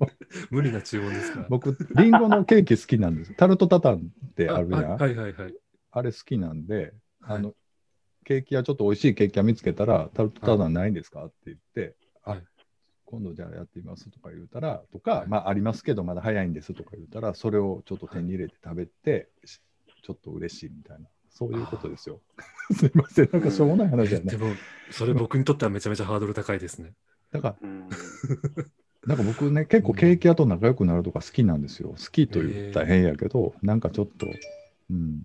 無理な注文ですか？僕、リンゴのケーキ好きなんです。タルトタタンってあるやん。あはいはいはい。あれ好きなんで、はいあのケーキ屋、ちょっと美味しいケーキ屋見つけたら、タルトタタンないんですか？って言って、今度じゃあやってみますとか言うたら、とか、はいまあありますけど、まだ早いんですとか言うたら、それをちょっと手に入れて食べて、しちょっと嬉しいみたいな、そういうことですよ。すいません、なんかしょうもない話じゃない。でも、それ僕にとってはめちゃめちゃハードル高いですね。だから、うん なんか僕ね、結構ケーキ屋と仲良くなるとか好きなんですよ。好きと言ったら変やけど、なんかちょっと、うん、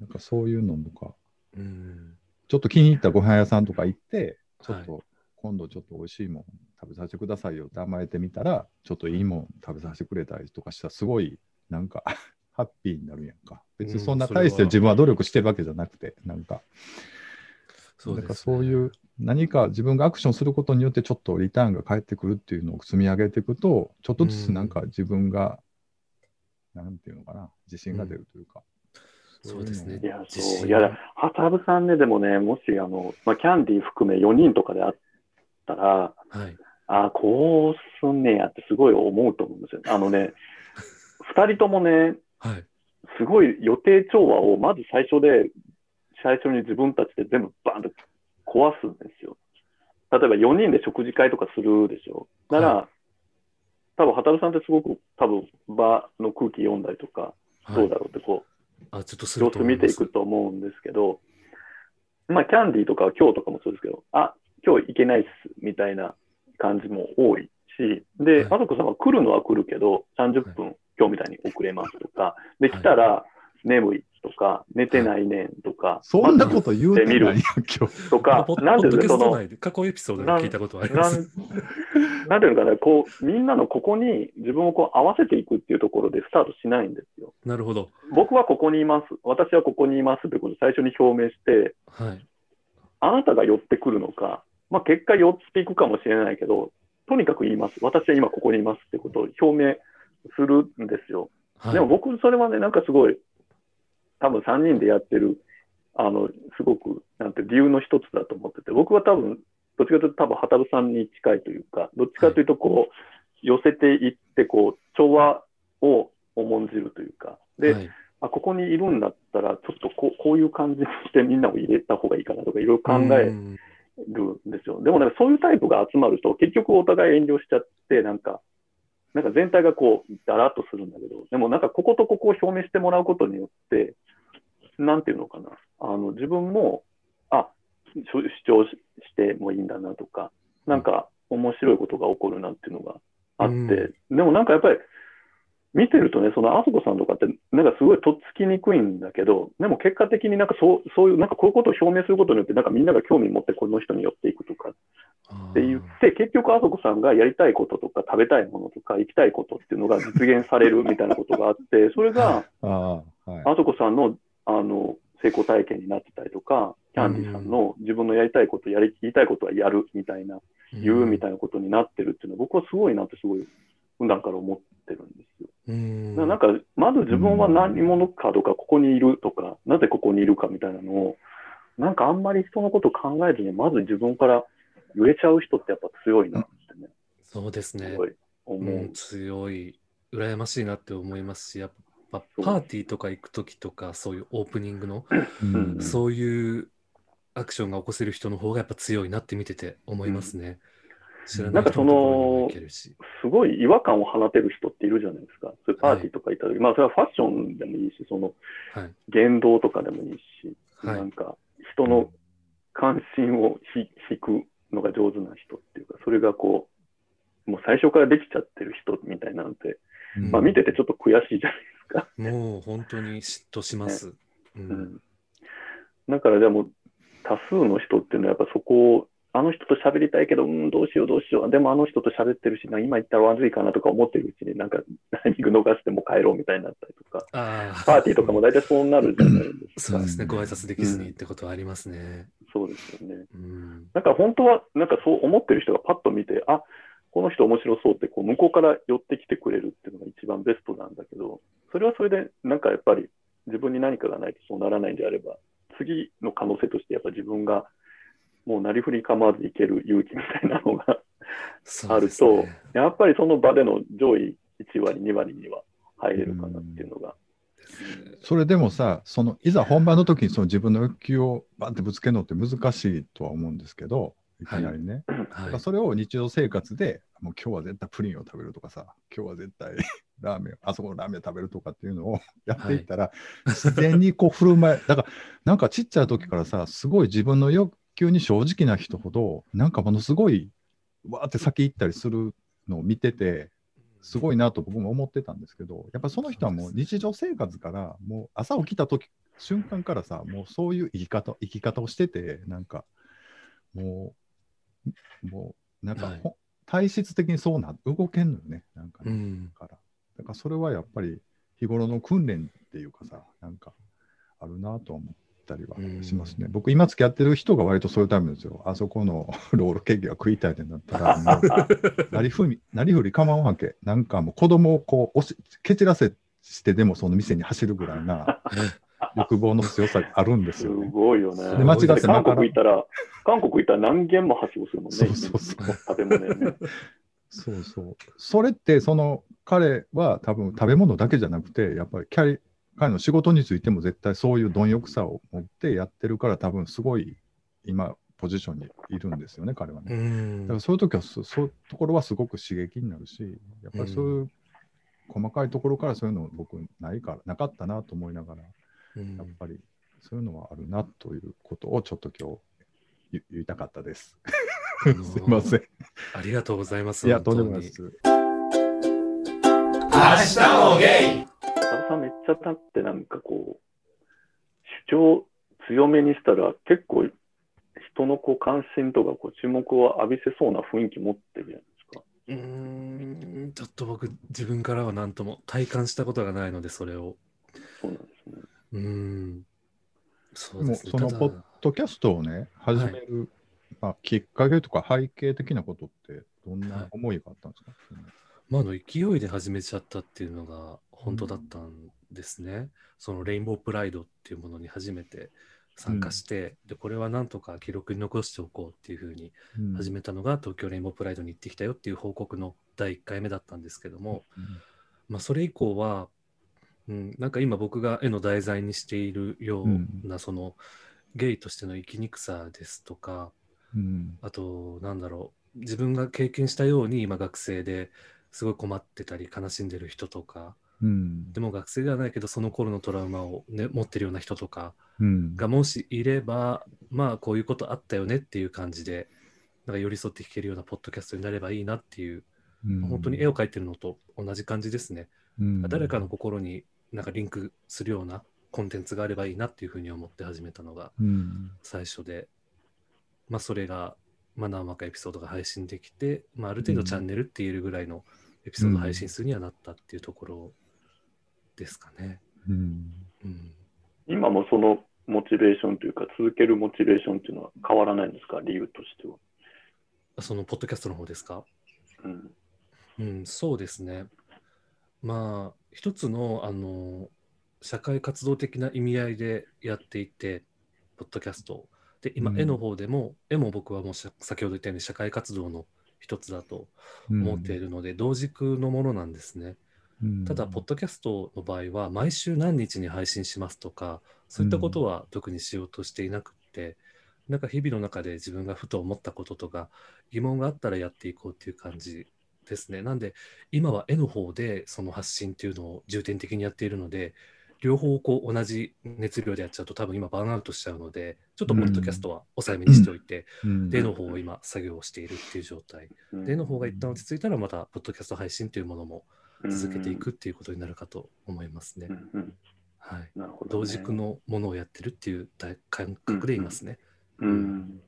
なんかそういうのとか、うん。ちょっと気に入ったご飯屋さんとか行って、ちょっはと今度ちょっと美味しいもん食べさせてくださいよって甘えてみたら、ちょっといいもん食べさせてくれたりとかしたら、すごいなんか ハッピーになるやんか。別にそんな大して自分は努力してるわけじゃなくて、なんか、なんかそうです、ね。そういう何か自分がアクションすることによってちょっとリターンが返ってくるっていうのを積み上げていくと、ちょっとずつなんか自分が、なんていうのかな、自信が出るというか。そうですねいや、自そう。信いや、ハタブさんね、でもね、もし、あの、まあ、キャンディー含め4人とかであったら、はい。ああ、こうすんねやってすごい思うと思うんですよ。あのね、2人ともね、はい。すごい予定調和をまず最初で、最初に自分たちで全部バーンと壊すんですよ。例えば4人で食事会とかするでしょ。なら、は多分、畑さんってすごく多分場の空気読んだりとか、どうだろうってこう、あ、ちょっとす様子見ていくと思うんですけど、まあ、キャンディーとか今日とかもそうですけど、あ、今日行けないっす、みたいな感じも多いし、で、はいあさこさんは来るのは来るけど、30分、今日みたいに遅れますとか、で、はい来たら、眠いとか、寝てないねんとか、そんなこと言うてないやん、今日。とかなんていうの、ポッドキャストその、過去エピソードで聞いたことあります。なんていうのかな、こう、みんなのここに自分をこう合わせていくっていうところでスタートしないんですよ。なるほど。僕はここにいます。私はここにいますってことを最初に表明して、はい。あなたが寄ってくるのか、まあ、結果寄っていくかもしれないけど、とにかく言います。私は今ここにいますってことを表明するんですよ。はい、でも僕、それはね、なんかすごい、多分3人でやってる、あの、すごく、なんて理由の一つだと思ってて、僕は多分、どっちかというと多分、畑部さんに近いというか、どっちかというと、こう、寄せていって、こう、調和を重んじるというか、で、はいあ、ここにいるんだったら、ちょっとこうこういう感じにしてみんなを入れた方がいいかなとか、いろいろ考えうんるんですよ。でもね、そういうタイプが集まると、結局お互い遠慮しちゃって、なんか、なんか全体がこう、だらっとするんだけど、でもなんかこことここを表明してもらうことによって、なんていうのかな、あの、自分も、あ、主主張ししてもいいんだなとか、なんか面白いことが起こるなっていうのがあって、でもなんかやっぱり、見てるとね、そのあそこさんとかって、なんかすごいとっつきにくいんだけど、でも結果的になんかそうそういう、なんかこういうことを表明することによって、なんかみんなが興味持ってこの人に寄っていくとかって言って、結局あそこさんがやりたいこととか食べたいものとか行きたいことっていうのが実現されるみたいなことがあって、それが。あそこさんのあの成功体験になってたりとか、キャンディさんの自分のやりたいこと、やり言いたいことはやるみたいな、言うみたいなことになってるっていうのは、僕はすごいなってすごい普段から思ってるんですよ。うんなんか、まず自分は何者かとか、ここにいるとか、なぜここにいるかみたいなのを、なんかあんまり人のこと考えずに、まず自分から言えちゃう人ってやっぱ強いなってね、そうですねす。ごい思う。うん、強い、羨ましいなって思いますし、やっぱパーティーとか行くときとか、そういうオープニングの、うんそういうアクションが起こせる人の方がやっぱ強いなって見てて思いますね。知らない人のところにも行けるし。すごい違和感を放てる人っているじゃないですか。そういうパーティーとか行った時、まあそれはファッションでもいいし、そのはい。言動とかでもいいし、はいなんか人の関心をひ引くのが上手な人っていうか、それがこう、もう最初からできちゃってる人みたいなんて、うんまあ見ててちょっと悔しいじゃないですか。もう本当に嫉妬します。ううんん。だからでも、多数の人っていうのはやっぱそこを、あの人と喋りたいけど、うん、どうしようどうしよう。でもあの人と喋ってるしな、今言ったらまずいかなとか思ってるうちになんかタイミング逃しても帰ろうみたいになったりとか、ああ。パーティーとかも大体そうなるじゃないですか。そうですね、ご挨拶できずにってことはありますね。そうですよね。うん。なんか本当は、なんかそう思ってる人がパッと見て、あ、この人面白そうってこう向こうから寄ってきてくれるっていうのが一番ベストなんだけど、それはそれでなんかやっぱり自分に何かがないとそうならないんであれば、次の可能性としてやっぱ自分がもうなりふり構わずいける勇気みたいなのがあると、ね。やっぱりその場での上位1割、2割には入れるかなっていうのが。それでもさ、そのいざ本番の時にその自分の欲求をバンってぶつけるのって難しいとは思うんですけど、いきなりね。はいら。それを日常生活で、もう今日は絶対プリンを食べるとかさ、今日は絶対 ラーメン、あそこのラーメン食べるとかっていうのを やっていったら、自然にこう振る舞い、だからなんかちっちゃい時からさ、すごい自分の欲求に正直な人ほど、なんかものすごい、わーって先行ったりするのを見てて、すごいなと僕も思ってたんですけど、やっぱその人はもう日常生活から、もう朝起きた時瞬間からさ、もうそういう生き方生き方をしてて、なんか、もう、もう、なんか、はいほ体質的にそうな、動けんのよね、なんかね、うん。だから。だからそれはやっぱり日頃の訓練っていうかさ、なんか、あるなと思ったりはしますね。僕、今付き合ってる人が割とそういうタイプですよ。あそこの ロールケーキが食いたいってなったら、もうなりふみ、なりふり構わんわけ。なんかもう子供をこう、押し、蹴散らせしてでもその店に走るぐらいな 欲望の強さがあるんですすよね。ごいよね。で間違って韓国行ったら、韓国行ったら何軒もはしごするもんね。そうそうそう食べ物やね。そうそう。それって、その彼は多分食べ物だけじゃなくて、やっぱりキャリ彼の仕事についても絶対そういう貪欲さを持ってやってるから、多分すごい今、ポジションにいるんですよね、彼はね。うんだからそういう時はそ、そういうところはすごく刺激になるし、やっぱりそういう細かいところからそういうの僕ないから、なかったなと思いながら、うんやっぱりそういうのはあるなということをちょっと今日言言いたかったです。すいません。ありがとうございます。いや、とんでもないです。田中ささめっちゃだってなんかこう、主張強めにしたら結構人のこう関心とかこう注目を浴びせそうな雰囲気持ってるじゃないですか。うーん、ちょっと僕、自分からは何とも体感したことがないので、それを。そうなんですね。うーん。そうですそのポッドキャストをね、始める、まあ、きっかけとか背景的なことって、どんな思いがあったんですか、まあ、あの勢いで始めちゃったっていうのが本当だったんですね。そのレインボープライドっていうものに初めて参加して、でこれはなんとか記録に残しておこうっていうふうにうん。始めたのが、東京レインボープライドに行ってきたよっていう報告の第1回目だったんですけども、まあ、それ以降は、うん、なんか今僕が絵の題材にしているような、そのゲイとしての生きにくさですとか、うん。あと、なんだろう、自分が経験したように今学生ですごい困ってたり悲しんでる人とか、うん。でも学生ではないけどその頃のトラウマを、ね、持ってるような人とかうん。がもしいれば、まあこういうことあったよねっていう感じで、なんか寄り添って弾けるようなポッドキャストになればいいなっていう、うん。本当に絵を描いてるのと同じ感じですね。うん。誰かの心になんかリンクするようなコンテンツがあればいいなっていうふうに思って始めたのがうん。最初で、まあそれが、まあ何話かエピソードが配信できて、まあある程度チャンネルって言えるぐらいのエピソード配信数にはなったっていうところですかね。うんうん。今もそのモチベーションというか、続けるモチベーションっていうのは変わらないんですか、理由としては。そのポッドキャストの方ですか？うん。うん、そうですね。まあ、一つの、あの、社会活動的な意味合いでやっていて、ポッドキャストを。で、今、うん絵の方でも、絵も僕はもう先ほど言ったように社会活動の一つだと思っているので、同軸のものなんですね。うんただ、ポッドキャストの場合は、毎週何日に配信しますとか、そういったことは特にしようとしていなくって、なんか日々の中で自分がふと思ったこととか、疑問があったらやっていこうっていう感じですね。なんで、今は絵の方でその発信っていうのを重点的にやっているので、両方こう同じ熱量でやっちゃうと多分今バーンアウトしちゃうので、ちょっとポッドキャストは抑えめにしておいて、うんで絵の方を今作業をしているっていう状態。で絵の方が一旦落ち着いたらまたポッドキャスト配信というものも続けていくっていうことになるかと思いますねう。ん。うん。はい。同軸のものをやってるっていう大感覚でいますね。うん。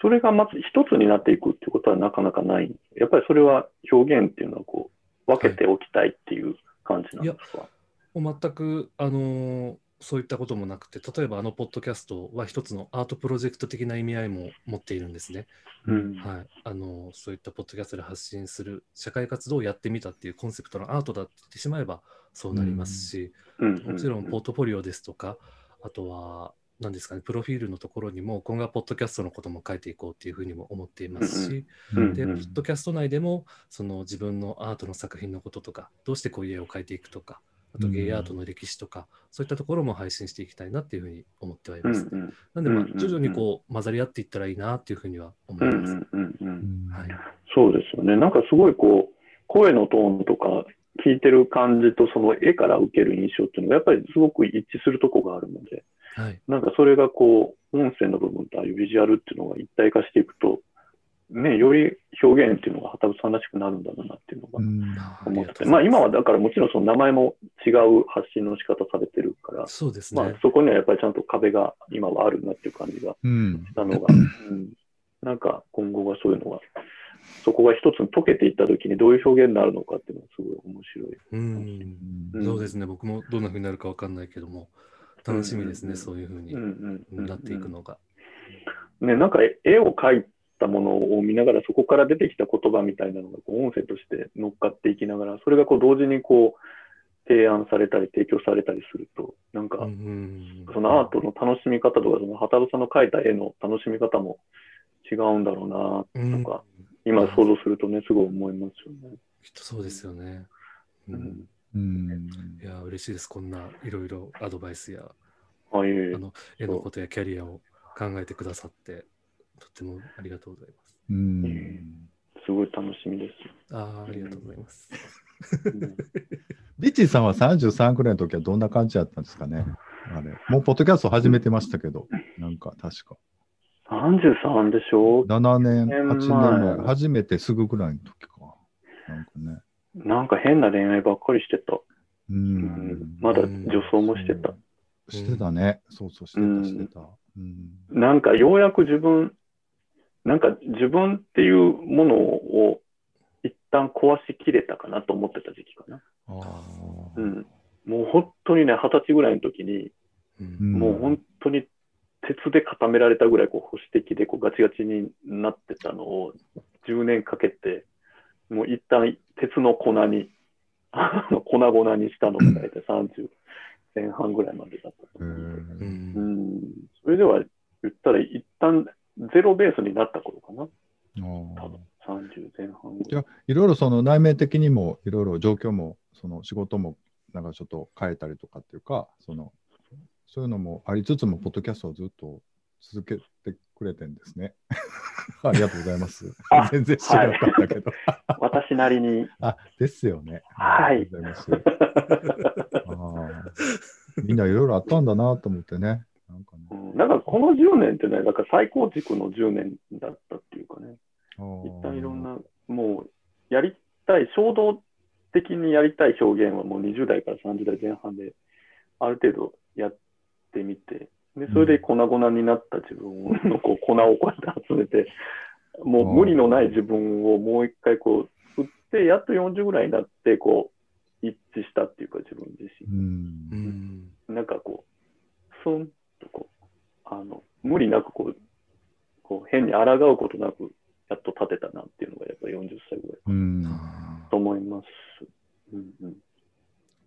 それがまず一つになっていくっていうことはなかなかない。やっぱりそれは表現っていうのはこう分けておきたいっていう感じなんですか？もう全く、あのーそういったこともなくて、例えばあのポッドキャストは一つのアートプロジェクト的な意味合いも持っているんですね。うん。はい。あのーそういったポッドキャストで発信する社会活動をやってみたっていうコンセプトのアートだって言ってしまえばそうなりますし、うん。もちろんポートフォリオですとか、あとは、何ですかね、プロフィールのところにも、今後はポッドキャストのことも書いていこうっていうふうにも思っていますし、うん。で、ポッドキャスト内でも、その自分のアートの作品のこととか、どうしてこういう絵を描いていくとか、あとゲイアートの歴史とか、そういったところも配信していきたいなっていうふうに思ってはいます。うんうんなんで、まあ徐々にこう混ざり合っていったらいいなっていうふうには思います。そうですよね。なんかすごいこう、声のトーンとか聞いてる感じとその絵から受ける印象っていうのがやっぱりすごく一致するとこがあるので、はい。なんかそれがこう、音声の部分とああいうビジュアルっていうのが一体化していくと、ね、より表現っていうのが畑部さんらしくなるんだろうなっていうのがうん思ってて、まあ今はだからもちろんその名前も違う発信の仕方されてるから、そうですね。まあそこにはやっぱりちゃんと壁が今はあるなっていう感じがうんしたのが、うん、なんか今後はそういうのが、そこが一つに溶けていったときにどういう表現になるのかっていうのがすごい面白い。うん。うんそうですね。僕もどんなふうになるかわかんないけども、楽しみですね。うんそういうふうにうんうんうんなっていくのが。ね、なんか絵を描いたものを見ながらそこから出てきた言葉みたいなのがこう音声として乗っかっていきながら、それがこう同時にこう提案されたり提供されたりすると、なんかそのアートの楽しみ方とか、その畑部さんの描いた絵の楽しみ方も違うんだろうなとか、今想像するとね、すごい思いますよね。きっとそうですよね。う、うんん。うんいや、嬉しいです。こんないろいろアドバイスやあの絵のことやキャリアを考えてくださって、とってもありがとうございます。うんすごい楽しみです。ああ、ありがとうございます。うんビッチーさんは33くらいの時はどんな感じだったんですかね？あれ。もうポッドキャスト始めてましたけど、なんか確か。33でしょ7年、年8年前前、初めてすぐぐらいの時か。なんかね。なんか変な恋愛ばっかりしてた。うん。まだ女装もしてた。してたね。そうそう、してうんた、してた。うん。なんかようやく自分、なんか自分っていうものを一旦壊しきれたかなと思ってた時期かな。うん。もう本当にね、二十歳ぐらいの時に、うんうんもう本当に鉄で固められたぐらいこう保守的でこうガチガチになってたのを10年かけて、もう一旦鉄の粉に、粉々にしたのが大体30前半ぐらいまでだったとへ思うんで。うん。それでは言ったら一旦ゼロベースになった頃かな。あ多あ分30前半ぐい。や、いろいろその内面的にも、いろいろ状況も、その仕事も、なんかちょっと変えたりとかっていうか、その、そういうのもありつつも、ポッドキャストをずっと続けてくれてんですね。ありがとうございますあ。全然知らなかったけど。私なりに。あ、ですよね。はいありがとうございます。あーみんないろいろあったんだなと思ってね。なんかこの10年ってね、なんか最高軸の10年だったっていうかね。一旦いろんな、もう、やりたい、衝動的にやりたい表現はもう20代から30代前半で、ある程度やってみて、で、それで粉々になった自分のこう粉をこうやって集めて、もう無理のない自分をもう一回こう、振って、やっと40ぐらいになって、こう、一致したっていうか、自分自う。身。うんんなんかこう、スンとこう、あの、無理なくこう、こう変に抗うことなく、やっと立てたなっていうのが、やっぱり40歳ぐらいうん。あと思います。うんうん、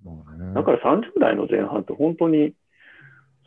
まあね。だから30代の前半って本当に、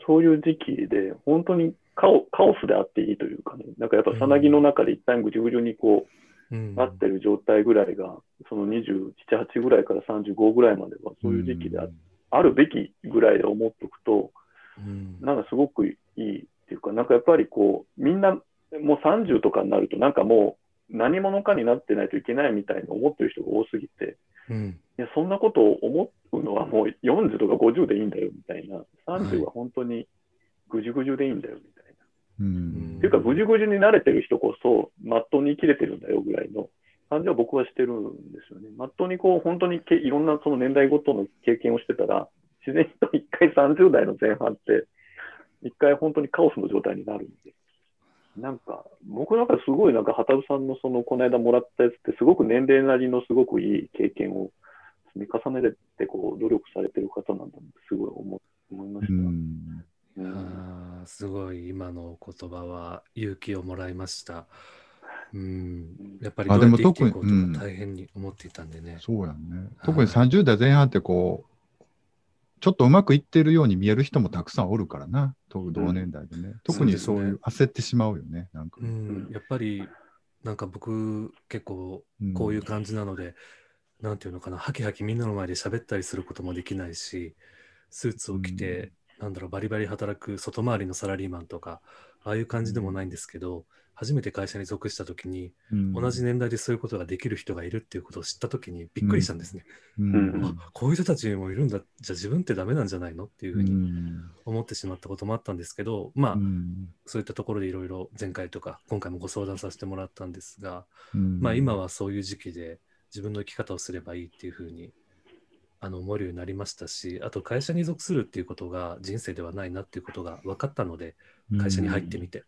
そういう時期で、本当にカオカオスであっていいというかね、なんかやっぱさなぎの中で一旦ぐじゅぐじゅにこう、うん。なってる状態ぐらいが、その27、8ぐらいから35ぐらいまでは、そういう時期でああるべきぐらいで思っておくと、うん。なんかすごくいいっていうか、なんかやっぱりこう、みんなもう30とかになると、なんかもう何者かになってないといけないみたいに思ってる人が多すぎて、うんいや、そんなことを思うのはもう40とか50でいいんだよみたいな、30は本当にぐじゅぐじゅでいいんだよみたいな。うんっていうか、ぐじゅぐじゅに慣れてる人こそ、まっとうに生きれてるんだよぐらいの感じは僕はしてるんですよね。まっとうにこう、本当にけいろんなその年代ごとの経験をしてたら、自然と一回30代の前半って、一回本当にカオスの状態になるんで。なんか、僕なんかすごいなんか、畑さんのその、この間もらったやつって、すごく年齢なりのすごくいい経験を積み重ねて、こう、努力されてる方なんだなってすごい思思いました。うんうんあーすごい今の言葉は勇気をもらいました。うん、やっぱりどあうやって生きていでも特にこうとか大変に思っていたんでね。そうやんね。特に30代前半ってこう、ちょっとうまくいってるように見える人もたくさんおるからな、と同年代でね。特にそういう焦ってしまうよね、なんか。う。ん、やっぱりなんか僕結構ん。こういう感じなので、なんていうのかな、ハキハキみんなの前で喋ったりすることもできないし、スーツを着て、なんだろう、バリバリ働く外回りのサラリーマンとか、ああいう感じでもないんですけど、初めて会社に属した時に、うん。同じ年代でそういうことができる人がいるっていうことを知った時にびっくりしたんですね。うん。うん。あこういう人たちもいるんだ、じゃあ自分ってダメなんじゃないのっていうふううにん。思ってしまったこともあったんですけど、まあ、うん。そういったところでいろいろ前回とか今回もご相談させてもらったんですが、うん。まあ今はそういう時期で自分の生き方をすればいいっていうふうにあの思えるようになりましたし、あと会社に属するっていうことが人生ではないなっていうことが分かったので、会社に入ってみて。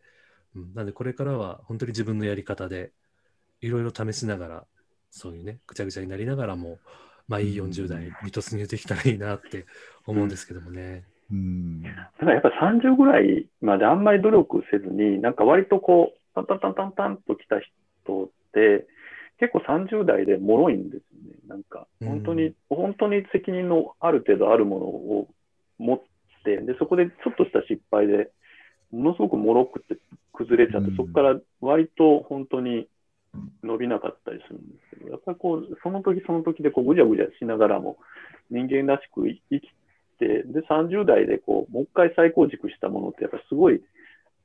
うん。なのでこれからは本当に自分のやり方でいろいろ試しながら、そういうね、ぐちゃぐちゃになりながらも、まあいい40代に突入できたらいいなって思うんですけどもね。うん。だからやっぱ30ぐらいまであんまり努力せずに、なんか割とこう、タンタンタンタンタンと来た人って、結構30代で脆いんですよね。なんか、本当に、うん本当に責任のある程度あるものを持って、で、そこでちょっとした失敗で、ものすごく脆くて崩れちゃって、うん。そこから割と本当に伸びなかったりするんですけど、やっぱりこう、その時その時でこうぐじゃぐじゃしながらも、人間らしく生きて、で、30代でこう、もう一回再構築したものって、やっぱりすごい、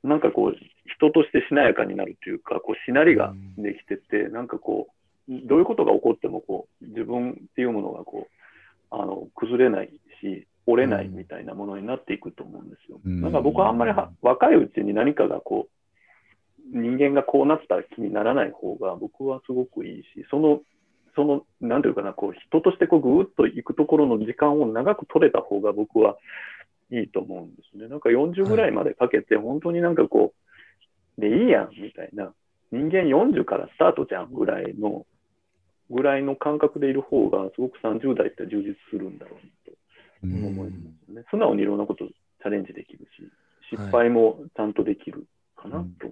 なんかこう、人としてしなやかになるというか、こう、しなりができてて、なんかこう、どういうことが起こっても、こう、自分っていうものがこう、あの、崩れないし、折れないみたいなものになっていくと思うんですよ。うんなんか僕はあんまりは若いうちに何かがこう、人間がこうなった気にならない方が僕はすごくいいし、そのその、なんていうかな、こう、人としてこう、ぐーっと行くところの時間を長く取れた方が僕はいいと思うんですね。なんか40ぐらいまでかけて、本当になんかこう、で、いいやん、みたいな。人間40からスタートじゃん、ぐらいの、ぐらいの感覚でいる方が、すごく30代って充実するんだろうなとうん思いますね。素直にいろんなことチャレンジできるし、失敗もちゃんとできるかなと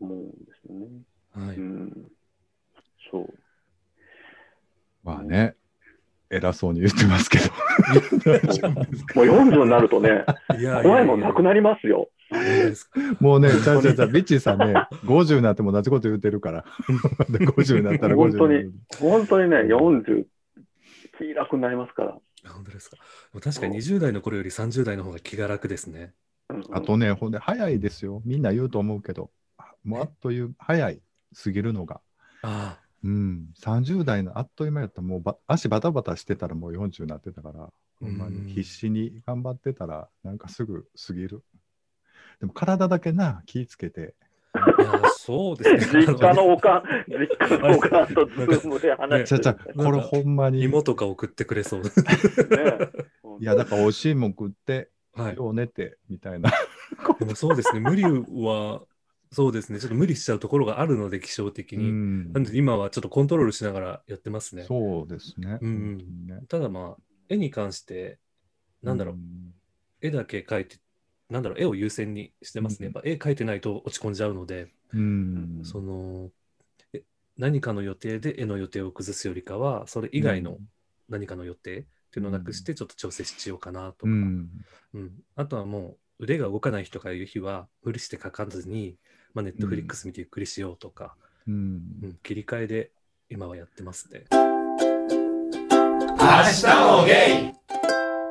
思うんですよね。はい。うん。そう。まあね、偉そうに言ってますけど。もう40になるとね、怖いもんなくなりますよ。もうね、ちゃうちゃうちゃう、ビッチーさんね、50になっても同じこと言ってるから。で50になったら50本当にに本当にね、40、気楽になりますから。本当ですか？確かに20代の頃より30代の方が気が楽ですね。うんあとね、ほんで、早いですよ。みんな言うと思うけど、もうあっという、早い、過ぎるのが。あうん、30代のあっという間やったら、もうば足バタバタしてたらもう40になってたから、ほんまうんに必死に頑張ってたら、なんかすぐ過ぎる。でも体だけな、気ぃつけて、そうですね。実家のおかん、実家のおかんとズームで話ちゃちゃ、してるみたいこれほんまに、い芋とか送ってくれそう。なね。や、だから美味しいもん食って、はい。よう寝て、みたいな。でもそうですね。無理は、そうですね。ちょっと無理しちゃうところがあるので、気象的うに。んなんで今はちょっとコントロールしながらやってますね。そうですね。うんねただまあ、絵に関して、なんだろう、ん絵だけ描いて、なんだろう、絵を優先にしてますね。うんやっぱ絵描いてないと落ち込んじゃうので、うん。その、え何かの予定で絵の予定を崩すよりかは、それ以外の何かの予定っていうのをなくして、ちょっと調整しようかなとか、うん。うんあとはもう腕が動かない日とかいう日は、無理して描かずに、まあ、ネットフリックス見てゆっくりしようとか、うん。うん切り替えで今はやってますね。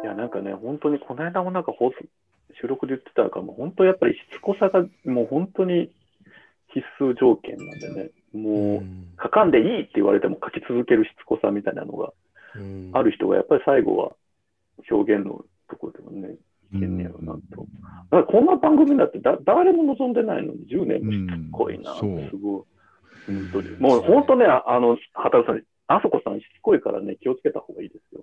いや、なんかね、本当にこの間もなんか放送、収録で言ってたかも、本当やっぱりしつこさがもう本当に必須条件なんでね、もう、ん。書かんでいいって言われても書き続けるしつこさみたいなのがうん。ある人がやっぱり最後は表現のところでもね、いけんねやろなと。だからこんな番組だってだ誰も望んでないのに10年もしつこいな、すごい。本当に。もう本当ね、あの、畑さん、あそこさんしつこいからね、気をつけた方がいいですよ。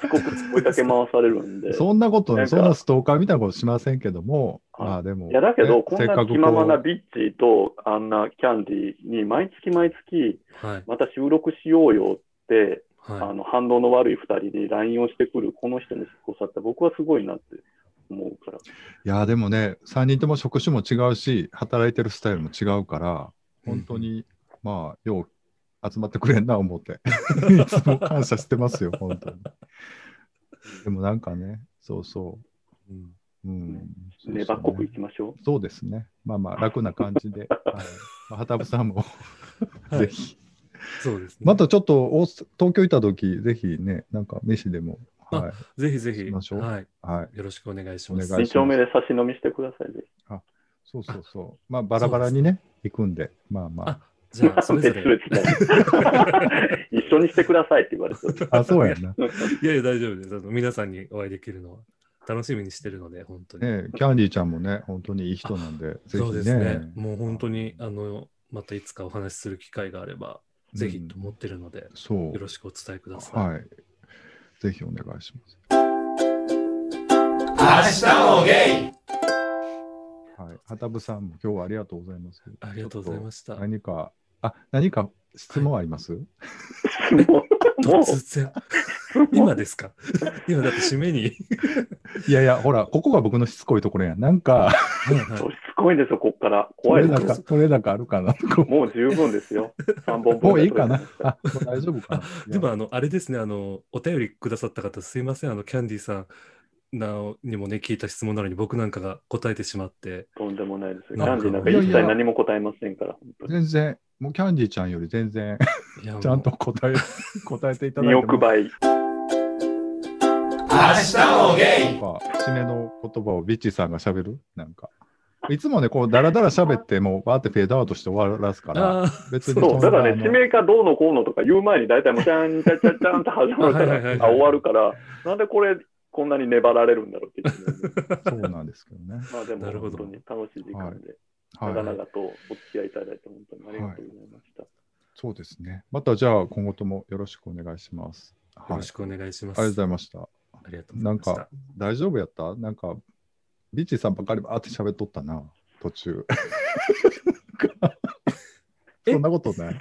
すごく追いかけ回されるんで。そんなことそんなストーカーみたいなことしませんけども、はいまあでも、いや、だけど、ねこんなせっかく気ままなビッチーと、あんなキャンディーに、毎月毎月、はい。また収録しようよって、あはの、反応の悪い二人に LINE をしてくる、この人のしつこさって、僕はすごいなって思うから。いや、でもね、3人とも職種も違うし、働いてるスタイルも違うから、い。本当に、まあ、よう集まってくれんな思って、いつも感謝してますよ、本当に。でもなんかね、そうそうん。う。うん。そうそう粘っこくいきましょう。そうですね。まあまあ、楽な感じで。はいまあ、畑部さんも、はいぜひ。そうですね。またちょっと東京行った時ぜひね、なんか飯でも、はい。ぜひぜひ、しましょうはい。はい。よろしくお願いします。お願いします二丁目で差し飲みしてください、ぜひ。そうそうそう。まあ、バラバラにね、行くんで、まあまあじゃあ、それぞれ。一緒にしてくださいって言われてる。あ。あ、そうやな。いやいや、大丈夫です。あの皆さんにお会いできるのは楽しみにしてるので、本当に。ね、キャンディーちゃんもね、本当にいい人なんで、ぜひね。そうですね。もう本当に、あの、またいつかお話しする機会があれば、ぜひと思ってるので、そう。よろしくお伝えください。はい。ぜひお願いします。はい。畑部さんも今日はありがとうございます。ありがとうございました。何か、あ、何か質問あります、もう、もう、突然、今ですか？今だって締めに。いやいや、ほら、ここが僕のしつこいところやん。なんか、はいしつこいんですよ、こっから。怖いです。よ取れ高、あるかな？もう十分ですよ。3本分もういいかな？あ、大丈夫かな？でも、あの、あれですね、あの、お便りくださった方、すいません、あの、キャンディーさんなにもね、聞いた質問なのに、僕なんかが答えてしまって、すとんでもないですよ。キャンディーなんか一切何も答えませんから、本当に。全然、もうキャンディーちゃんより全然、ちゃんと答え、答えていただいて2も。億倍。なんか、締めの言葉をビッチーさんが喋る？なんか。いつもね、こう、だらだら喋って、もう、バーってフェードアウトして終わらすから、別にそう、だからね、あの指名かどうのこうのとか言う前に大体もう、ちゃんちゃんちゃんちゃんと始まるから、あ終わるから、なんでこれ、こんなに粘られるんだろうっていう。そうなんですけどね。まあでも、なるほど本当に楽しい時間で。はい長々とお付き合いいただいて、本当にありがとうございました。そうですね。またじゃあ、今後ともよろしくお願いします。はい。よろしくお願いします。ありがとうございました。ありがとうござないんました。か、大丈夫やった？なんか、ビッチーさんばっかりばーって喋っとったな、途中。え？そんなことない。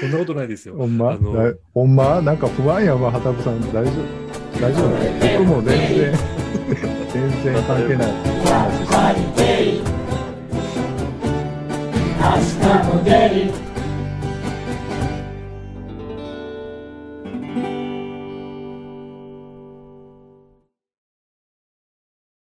そんなことないですよ。ほんま？ほんま？なんか不安やわ、はたぶさん。大丈夫？大丈夫？僕も全然全然関係ない話して。明日も出る